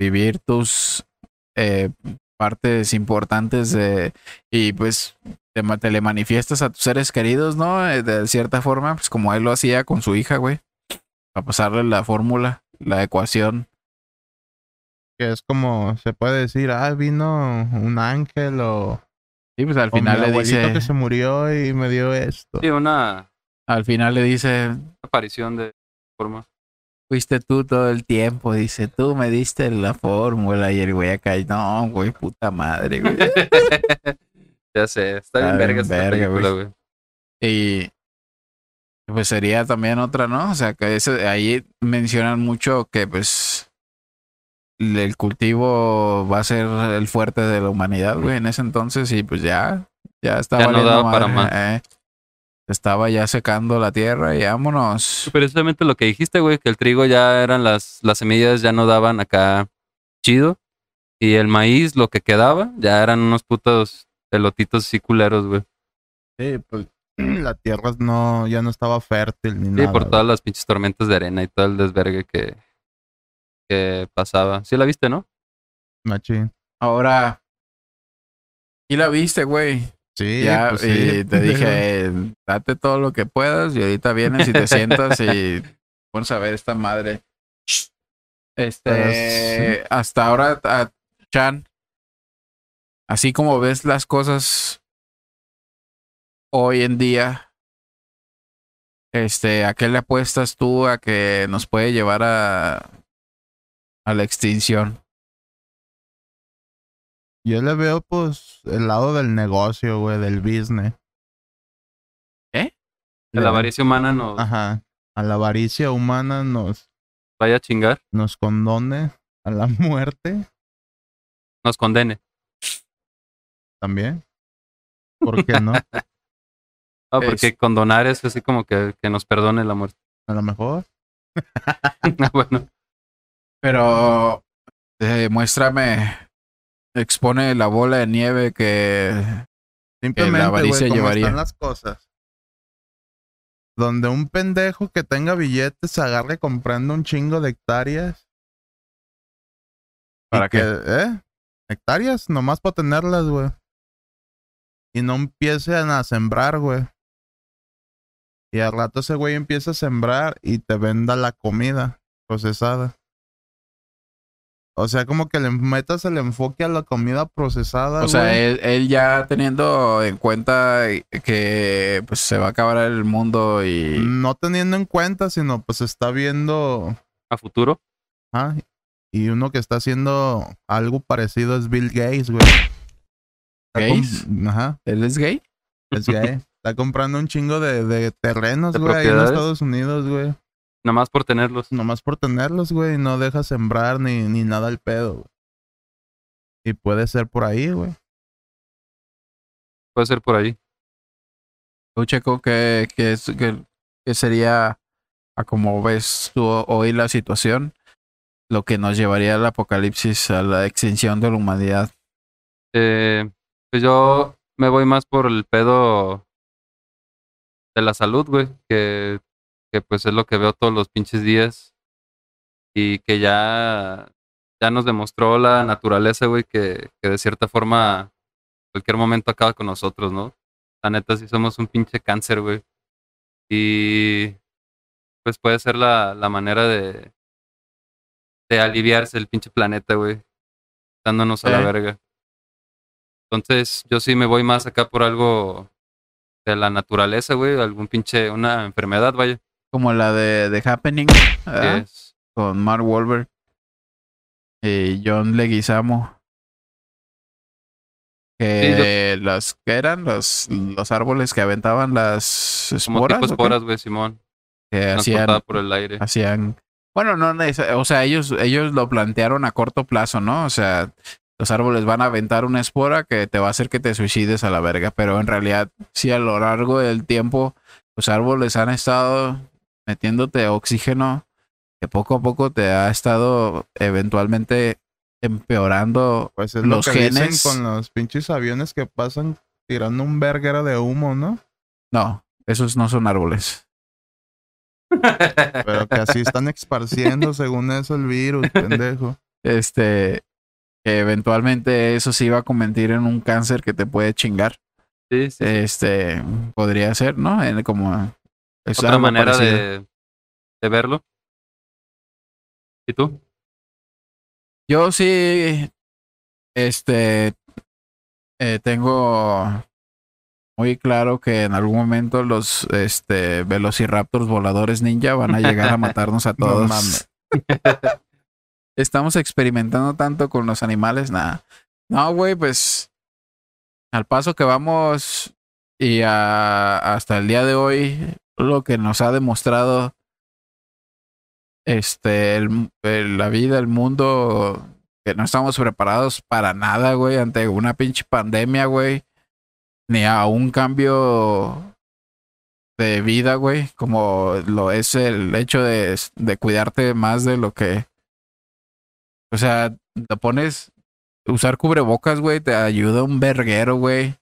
A: vivir tus eh, partes importantes de y pues te, te le manifiestas a tus seres queridos, ¿no? Eh, De cierta forma, pues como él lo hacía con su hija, güey. A pasarle la fórmula, la ecuación.
B: Que es como, se puede decir, ah, vino un ángel o,
A: Y pues al final le
B: abuelito
A: dice,
B: que se murió y me dio esto.
C: Sí, una
A: al final le dice,
C: aparición de forma.
A: fuiste tú todo el tiempo, dice, tú me diste la fórmula y el güey acá, no, güey, puta madre, güey. (laughs)
C: ya sé, está bien
A: Está
C: verga
A: bien
C: esta
A: verga,
C: película,
A: güey.
C: güey.
A: Y pues sería también otra, ¿no? O sea, que ese, ahí mencionan mucho que pues el cultivo va a ser el fuerte de la humanidad, güey, en ese entonces y pues ya, ya estaba
C: Ya no daba para más.
A: eh. Estaba ya secando la tierra y vámonos.
C: Precisamente lo que dijiste, güey, que el trigo ya eran las, las semillas ya no daban acá chido. Y el maíz, lo que quedaba, ya eran unos putos pelotitos así culeros, güey.
B: Sí, pues (clears throat) la tierra no, ya no estaba fértil ni
C: Sí,
B: nada.
C: por
B: güey.
C: todas las pinches tormentas de arena y todo el desvergue que, que pasaba. Sí la viste, ¿no?
B: Machín.
A: Ahora, y la viste, güey.
B: Sí,
A: ya,
B: pues
A: y
B: sí.
A: te dije, (laughs) eh, date todo lo que puedas y ahorita vienes y te sientas y pones a ver esta madre. Este, hasta ahora, a- Chan, así como ves las cosas hoy en día, este, ¿a qué le apuestas tú a que nos puede llevar a, a la extinción?
B: Yo le veo, pues, el lado del negocio, güey, del business.
A: ¿Eh?
C: Que la avaricia humana nos
B: Ajá. A la avaricia humana nos,
C: vaya a chingar,
B: nos condone a la muerte
C: nos condene.
B: también. ¿Por qué no? (laughs)
C: Ah, porque
A: Es-
C: condonar es así como que, que nos perdone la muerte.
B: A lo mejor. (laughs)
C: Bueno,
A: Pero eh, muéstrame, expone la bola de nieve que
B: Simplemente,
A: avaricia
B: güey, como
A: llevaría.
B: están las cosas. Donde un pendejo que tenga billetes agarre comprando un chingo de hectáreas.
A: ¿Para
B: que-
A: qué?
B: ¿Eh? Hectáreas, nomás para tenerlas, güey. Y no empiecen a sembrar, güey. Y al rato ese güey empieza a sembrar y te venda la comida procesada. O sea, como que le metas el enfoque a la comida procesada,
A: O sea, él, él ya teniendo en cuenta que pues se va a acabar el mundo y
B: No teniendo en cuenta, sino pues está viendo
C: a futuro.
B: Ah, y uno que está haciendo algo parecido es Bill Gates, güey.
A: ¿Gates?
B: Ajá,
A: él es gay.
B: es gay. (laughs) está comprando un chingo de, de terrenos,
C: ¿De
B: güey, ahí en? Estados Unidos, güey.
C: Nada más por tenerlos.
B: Nomás por tenerlos, güey, y no deja sembrar ni, ni nada al pedo, güey. Y puede ser por ahí, güey.
C: Puede ser por ahí.
A: Tú, Checo, ¿qué, qué, es- qué- qué sería, a como ves tú hoy la situación, lo que nos llevaría al apocalipsis, a la extinción de la humanidad?
C: Eh, pues yo me voy más por el pedo de la salud, güey, que, que pues es lo que veo todos los pinches días y que ya, ya nos demostró la naturaleza, güey, que, que de cierta forma cualquier momento acaba con nosotros, ¿no? La neta sí somos un pinche cáncer, güey. Y pues puede ser la, la manera de, de aliviarse el pinche planeta, güey, dándonos a la verga. Entonces, yo sí me voy más acá por algo de la naturaleza, güey, algún pinche, una enfermedad, vaya.
A: Como la de The Happening, con Mark Wahlberg y John Leguizamo. Que las que eran los, los árboles que aventaban las
C: como
A: esporas,
C: tipo
A: ¿o qué?
C: esporas, güey, Simón,
A: que hacían,
C: por el aire.
A: hacían bueno no o sea ellos ellos lo plantearon a corto plazo no o sea los árboles van a aventar una espora que te va a hacer que te suicides a la verga. Pero en realidad, sí, a lo largo del tiempo, los árboles han estado metiéndote oxígeno que poco a poco te ha estado eventualmente empeorando
B: Pues es
A: los
B: lo que dicen
A: genes.
B: con los pinches aviones que pasan tirando un verguero de humo, ¿no?
A: No, esos no son árboles. (laughs)
B: Pero que así están esparciendo según eso el virus, (laughs) pendejo.
A: Este, que eventualmente eso se iba a convertir en un cáncer que te puede chingar.
C: Sí, sí.
A: Este, podría ser, ¿no? En- como es
C: Otra manera de, de verlo. ¿Y tú?
A: Yo sí, este, eh, tengo muy claro que en algún momento los, este, velociraptors voladores ninja van a llegar a (laughs) matarnos a todos. (laughs) Estamos experimentando tanto con los animales, nada. No, güey, pues al paso que vamos y a- hasta el día de hoy, lo que nos ha demostrado este la vida, el mundo, que no estamos preparados para nada, güey, ante una pinche pandemia, güey, ni a un cambio de vida, güey, como lo es el hecho de, de cuidarte más de lo que o sea, te pones. Usar cubrebocas, güey, te ayuda un verguero, güey.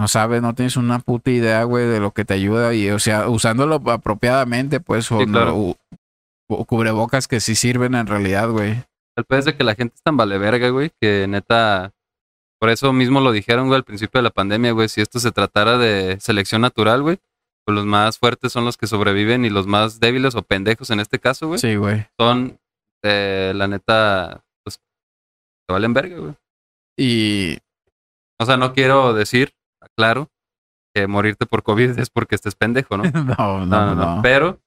A: No sabes, no tienes una puta idea, güey, de lo que te ayuda. Y, o sea, usándolo apropiadamente, pues, o
C: claro.
A: cubrebocas que sí sirven en realidad, güey.
C: El peor es de que la gente es tan vale verga, güey, que neta. Por eso mismo lo dijeron, güey, al principio de la pandemia, güey. Si esto se tratara de selección natural, güey, pues los más fuertes son los que sobreviven y los más débiles o pendejos en este caso, güey,
A: Sí, güey.
C: son, eh, la neta, pues, te valen verga, güey.
A: Y
C: O sea, no quiero decir, claro, que morirte por COVID (laughs) es porque estés pendejo, ¿no? (laughs)
A: no, no,
C: No, no,
A: no.
C: no. Pero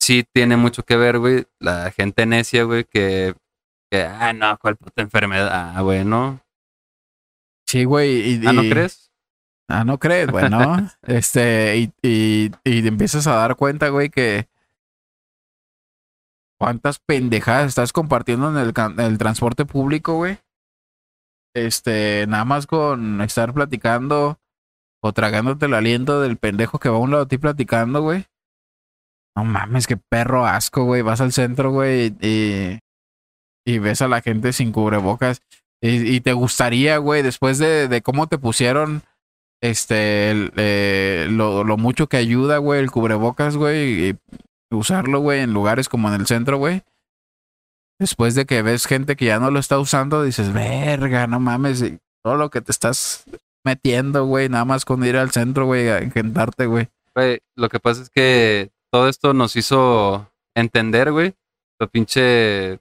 C: sí tiene mucho que ver, güey, la gente necia, güey, que, que, ah, no, cuál puta enfermedad, ah, güey, ¿no?
A: Sí, güey. y-
C: Ah, ¿no
A: y-
C: crees?
A: Ah, no crees, bueno. (laughs) este, y, y, y empiezas a dar cuenta, güey, que cuántas pendejadas estás compartiendo en el, en el transporte público, güey. Este, nada más con estar platicando o tragándote el aliento del pendejo que va a un lado de ti platicando, güey. No mames, qué perro asco, güey. Vas al centro, güey, y, y ves a la gente sin cubrebocas. Y, y te gustaría, güey, después de, cómo te pusieron este, eh, lo, lo mucho que ayuda, güey, el cubrebocas, güey, y usarlo, güey, en lugares como en el centro, güey. Después de que ves gente que ya no lo está usando, dices, verga, no mames, todo lo que te estás metiendo, güey, nada más con ir al centro, güey, a encantarte, güey.
C: Güey, lo que pasa es que todo esto nos hizo entender, güey, lo pinche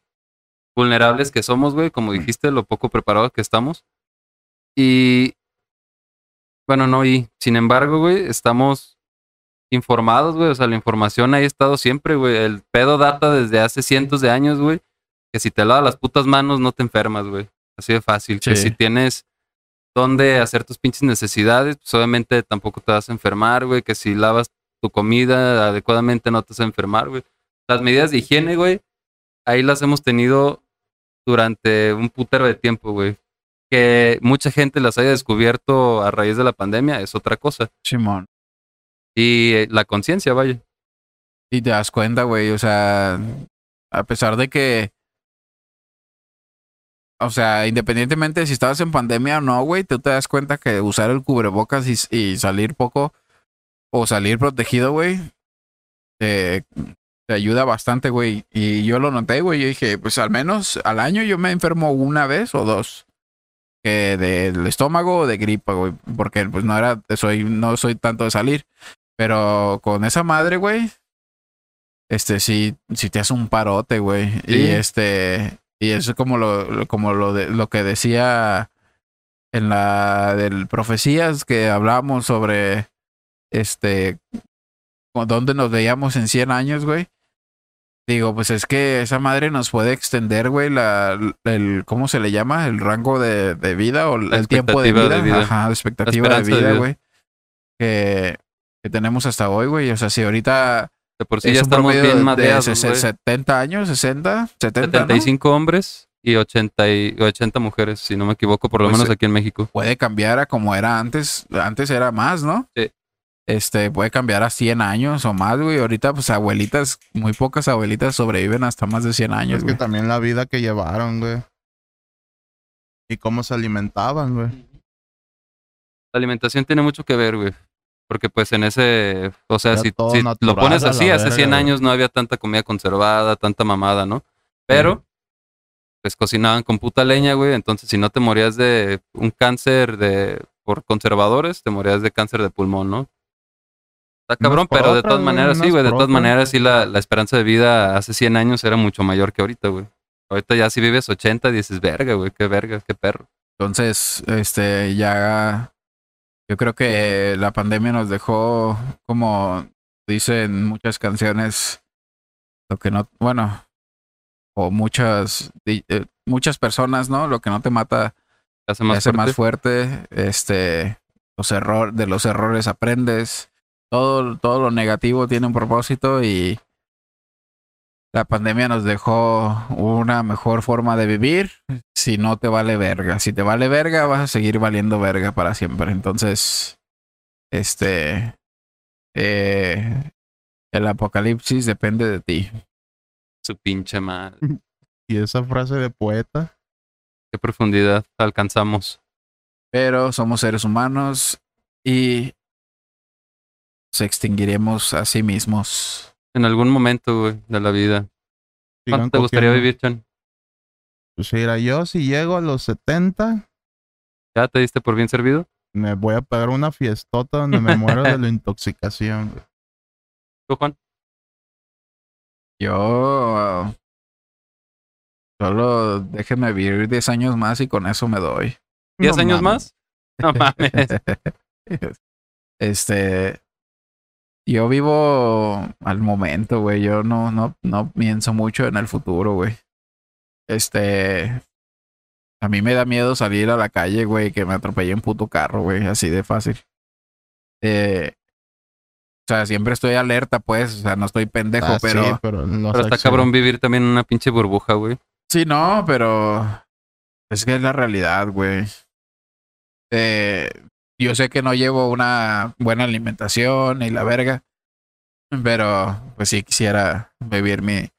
C: vulnerables que somos, güey, como dijiste, lo poco preparados que estamos. Y, bueno, no, y sin embargo, güey, estamos informados, güey, o sea, la información ahí ha estado siempre, güey. El pedo data desde hace cientos de años, güey, que si te lavas las putas manos no te enfermas, güey. Así de fácil. Que si tienes dónde hacer tus pinches necesidades, pues obviamente tampoco te vas a enfermar, güey. Que si lavas tu comida adecuadamente no te vas a enfermar, güey. Las medidas de higiene, güey, ahí las hemos tenido durante un putero de tiempo, güey. Que mucha gente las haya descubierto a raíz de la pandemia es otra cosa.
A: Simón.
C: Y eh, la conciencia, vaya.
A: Y te das cuenta, güey, o sea, a pesar de que, o sea, independientemente de si estabas en pandemia o no, güey, tú te das cuenta que usar el cubrebocas y, y salir poco o salir protegido, güey, te, te ayuda bastante, güey. Y yo lo noté, güey, yo dije, pues al menos al año yo me enfermo una vez o dos. Que del estómago o de gripa, güey. Porque pues no era, soy, no soy tanto de salir. Pero con esa madre, güey, este sí, sí te hace un parote, güey. Y este, y eso es como lo, como lo de lo que decía en la del profecías que hablábamos sobre este dónde nos veíamos en 100 años, güey. Digo, pues es que esa madre nos puede extender, güey, la, el, ¿cómo se le llama? El rango de, de vida o
C: La
A: el tiempo de vida.
C: de vida.
A: Ajá, la expectativa de vida. güey. Que, que tenemos hasta hoy, güey. O sea, si ahorita
C: De por sí
A: es
C: ya estamos bien
A: de
C: madeados, güey.
A: 70 años, 60, 70, ¿no?
C: 75 hombres y 80, y 80 mujeres, si no me equivoco, por lo
A: Pues,
C: menos aquí en México.
A: Puede cambiar a como era antes. Antes era más, ¿no?
C: Sí.
A: Este, puede cambiar a 100 años o más, güey. Ahorita, pues, abuelitas, muy pocas abuelitas sobreviven hasta más de 100 años,
B: Es que también la vida que llevaron, güey. Y cómo se alimentaban, güey.
C: La alimentación tiene mucho que ver, güey. Porque pues en ese, o sea,
B: Era
C: si, si lo pones así, hace
B: verga,
C: 100
B: güey.
C: años no había tanta comida conservada, tanta mamada, ¿no? Pero, pues cocinaban con puta leña, güey. Entonces, si no te morías de un cáncer de por conservadores, te morías de cáncer de pulmón, ¿no? Está cabrón, pero de todas maneras, sí, güey. De todas
B: otra.
C: maneras, sí, la, la esperanza de vida hace 100 años era mucho mayor que ahorita, güey. Ahorita ya si vives 80, dices, verga, güey, qué verga, qué perro.
A: Entonces, este, ya. Yo creo que la pandemia nos dejó, como dicen muchas canciones, lo que no, bueno, o muchas, eh, muchas personas, ¿no? Lo que no te mata
C: Te hace
A: te
C: más
A: hace
C: fuerte.
A: más fuerte. Este, los errores, de los errores aprendes. Todo, todo lo negativo tiene un propósito y la pandemia nos dejó una mejor forma de vivir. Si no te vale verga, si te vale verga, vas a seguir valiendo verga para siempre. Entonces, este, eh, el apocalipsis depende de ti.
C: Su pinche madre. (laughs)
B: Y esa frase de poeta.
C: Qué profundidad alcanzamos.
A: Pero somos seres humanos y se extinguiremos a sí mismos.
C: En algún momento, güey, de la vida. ¿Cuánto te gustaría vivir, Chan?
B: Pues mira, yo si llego a los 70,
C: ¿Ya te diste por bien servido?
B: me voy a pegar una fiestota donde me muero de (laughs) la intoxicación, güey.
C: ¿Tú, Juan?
A: Yo solo déjenme vivir 10 años más y con eso me doy.
C: ¿10
B: No
C: años
B: mames.
C: más? No mames. (laughs)
A: Este, yo vivo al momento, güey. Yo no, no, no pienso mucho en el futuro, güey. Este, a mí me da miedo salir a la calle, güey, que me atropelle un puto carro, güey, así de fácil. Eh, o sea, siempre estoy alerta, pues, o sea, no estoy pendejo,
B: Ah,
A: pero
B: sí, pero, los
C: Pero está cabrón vivir también en una pinche burbuja, güey.
A: Sí, no, pero es que es la realidad, güey. Eh, yo sé que no llevo una buena alimentación y la verga, pero pues sí quisiera vivir mi,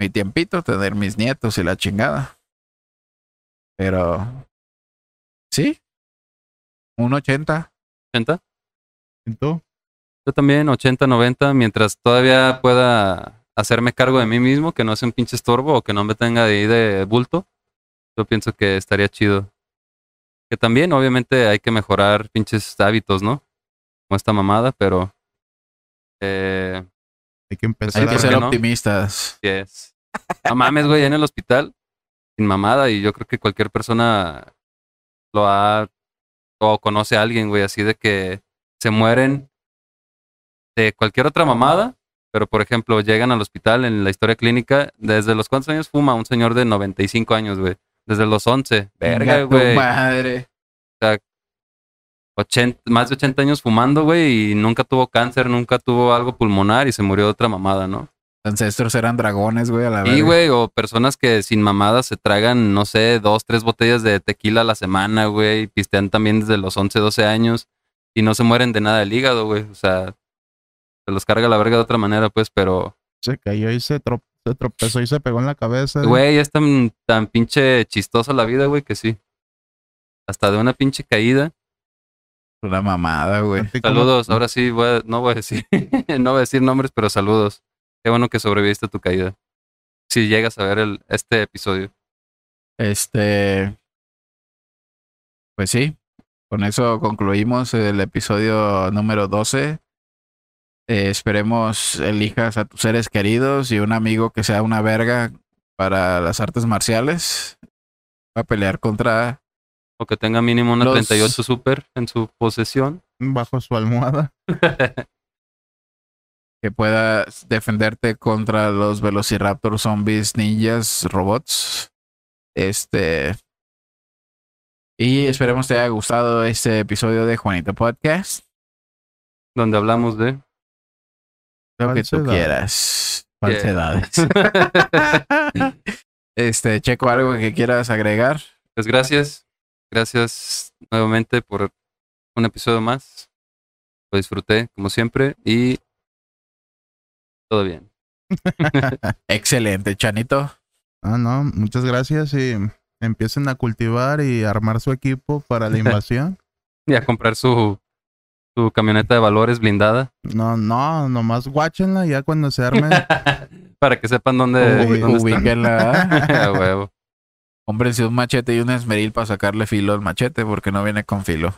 A: mi tiempito, tener mis nietos y la chingada. Pero sí, un 80.
C: 80.
B: ¿Y tú?
C: Yo también, 80, 90, mientras todavía pueda hacerme cargo de mí mismo, que no sea un pinche estorbo o que no me tenga de ahí de bulto. Yo pienso que estaría chido. Que también, obviamente, hay que mejorar pinches hábitos, ¿no? Como esta mamada, pero. Eh,
B: Hay que empezar
A: Hay
C: Sí,
A: que
B: a...
C: ¿por
A: ser
C: no?
A: optimistas.
C: yes. No mames, güey, en el hospital, sin mamada, y yo creo que cualquier persona lo ha. o conoce a alguien, güey, así de que se mueren de cualquier otra mamada, pero por ejemplo, llegan al hospital en la historia clínica, desde los cuántos años fuma un señor de 95 años, güey. Desde los 11. Verga, güey.
A: Madre.
C: 80, más de 80 años fumando, güey, y nunca tuvo cáncer, nunca tuvo algo pulmonar y se murió de otra mamada, ¿no?
A: Ancestros eran dragones, güey, a la
C: Y,
A: verga.
C: güey, o personas que sin mamadas se tragan, no sé, dos, tres botellas de tequila a la semana, güey, y pistean también desde los 11, 12 años y no se mueren de nada del hígado, güey. O sea, se los carga la verga de otra manera, pues, pero,
B: Se cayó y se, se tropezó y se pegó en la cabeza.
C: güey, es tan, tan pinche chistosa la vida, güey, que sí. Hasta de una pinche caída.
A: Una mamada, güey.
B: ¿A ti cómo-
C: Saludos, ahora sí, voy a- no voy a decir, (laughs) no voy a decir nombres, pero saludos. Qué bueno que sobreviviste a tu caída. Si llegas a ver el, este episodio.
A: Este. Pues sí, con eso concluimos el episodio número 12. Eh, esperemos elijas a tus seres queridos y un amigo que sea una verga para las artes marciales. Va a pelear contra.
C: O que tenga mínimo una
A: Los-
C: 38 super en su posesión.
B: Bajo su almohada. (laughs)
A: que pueda defenderte contra los velociraptor zombies, ninjas, robots. Este. Y esperemos te haya gustado este episodio de Juanito Podcast.
C: donde hablamos de.
A: Lo que tú quieras. Falsedades. (laughs) Este, Checo, algo que quieras agregar.
C: Pues gracias. Gracias nuevamente por un episodio más. Lo disfruté, como siempre, y todo bien. (laughs)
A: Excelente, Chanito.
B: Ah, no, muchas gracias y empiecen a cultivar y armar su equipo para la (laughs) invasión.
C: Y a comprar su, su camioneta de valores blindada.
B: No, no, nomás guáchenla ya cuando se arme. (laughs)
C: Para que sepan dónde,
B: Uy,
C: dónde.
A: Ubíquenla. (laughs)
C: Huevo.
A: Cómprense un machete y un esmeril para sacarle filo al machete porque no viene con filo.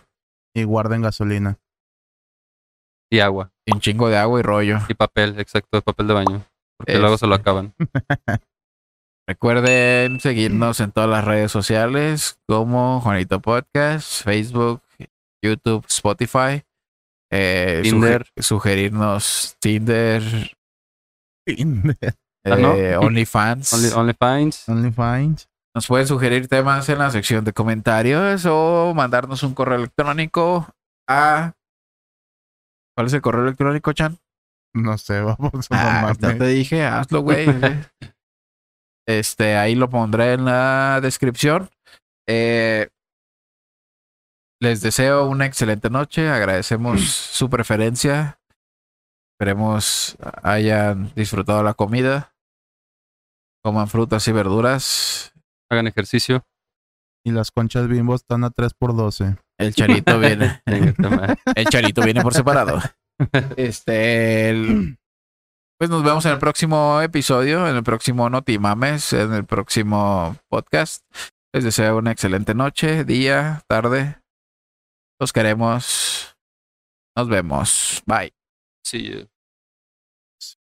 B: y guarden gasolina.
C: Y agua.
A: Y un chingo de agua y rollo.
C: Y papel, exacto, papel de baño. Porque luego se lo
A: Este.
C: acaban. (laughs)
A: Recuerden seguirnos en todas las redes sociales como Juanito Podcast, Facebook, YouTube, Spotify. Eh,
C: Tinder.
A: suge- sugerirnos Tinder,
C: Ah, ¿no?
A: eh, OnlyFans.
C: Only, OnlyFans.
B: OnlyFans.
A: Nos pueden sugerir temas en la sección de comentarios o mandarnos un correo electrónico a. ¿Cuál es el correo electrónico, Chan?
B: No sé, (laughs) vamos
A: Ah,
B: a
A: ya te dije, hazlo, güey. (laughs) este, ahí lo pondré en la descripción. Eh, les deseo una excelente noche. Agradecemos su preferencia. Esperemos hayan disfrutado la comida. Coman frutas y verduras.
C: Hagan ejercicio.
B: Y las conchas bimbo están a 3 por 12
A: El charito (laughs) viene. El charito viene por separado. (laughs) Este, el- pues nos vemos en el próximo episodio, en el próximo Notimames, en el próximo podcast. Les deseo una excelente noche, día, tarde. Los queremos. Nos vemos. Bye.
C: Sí.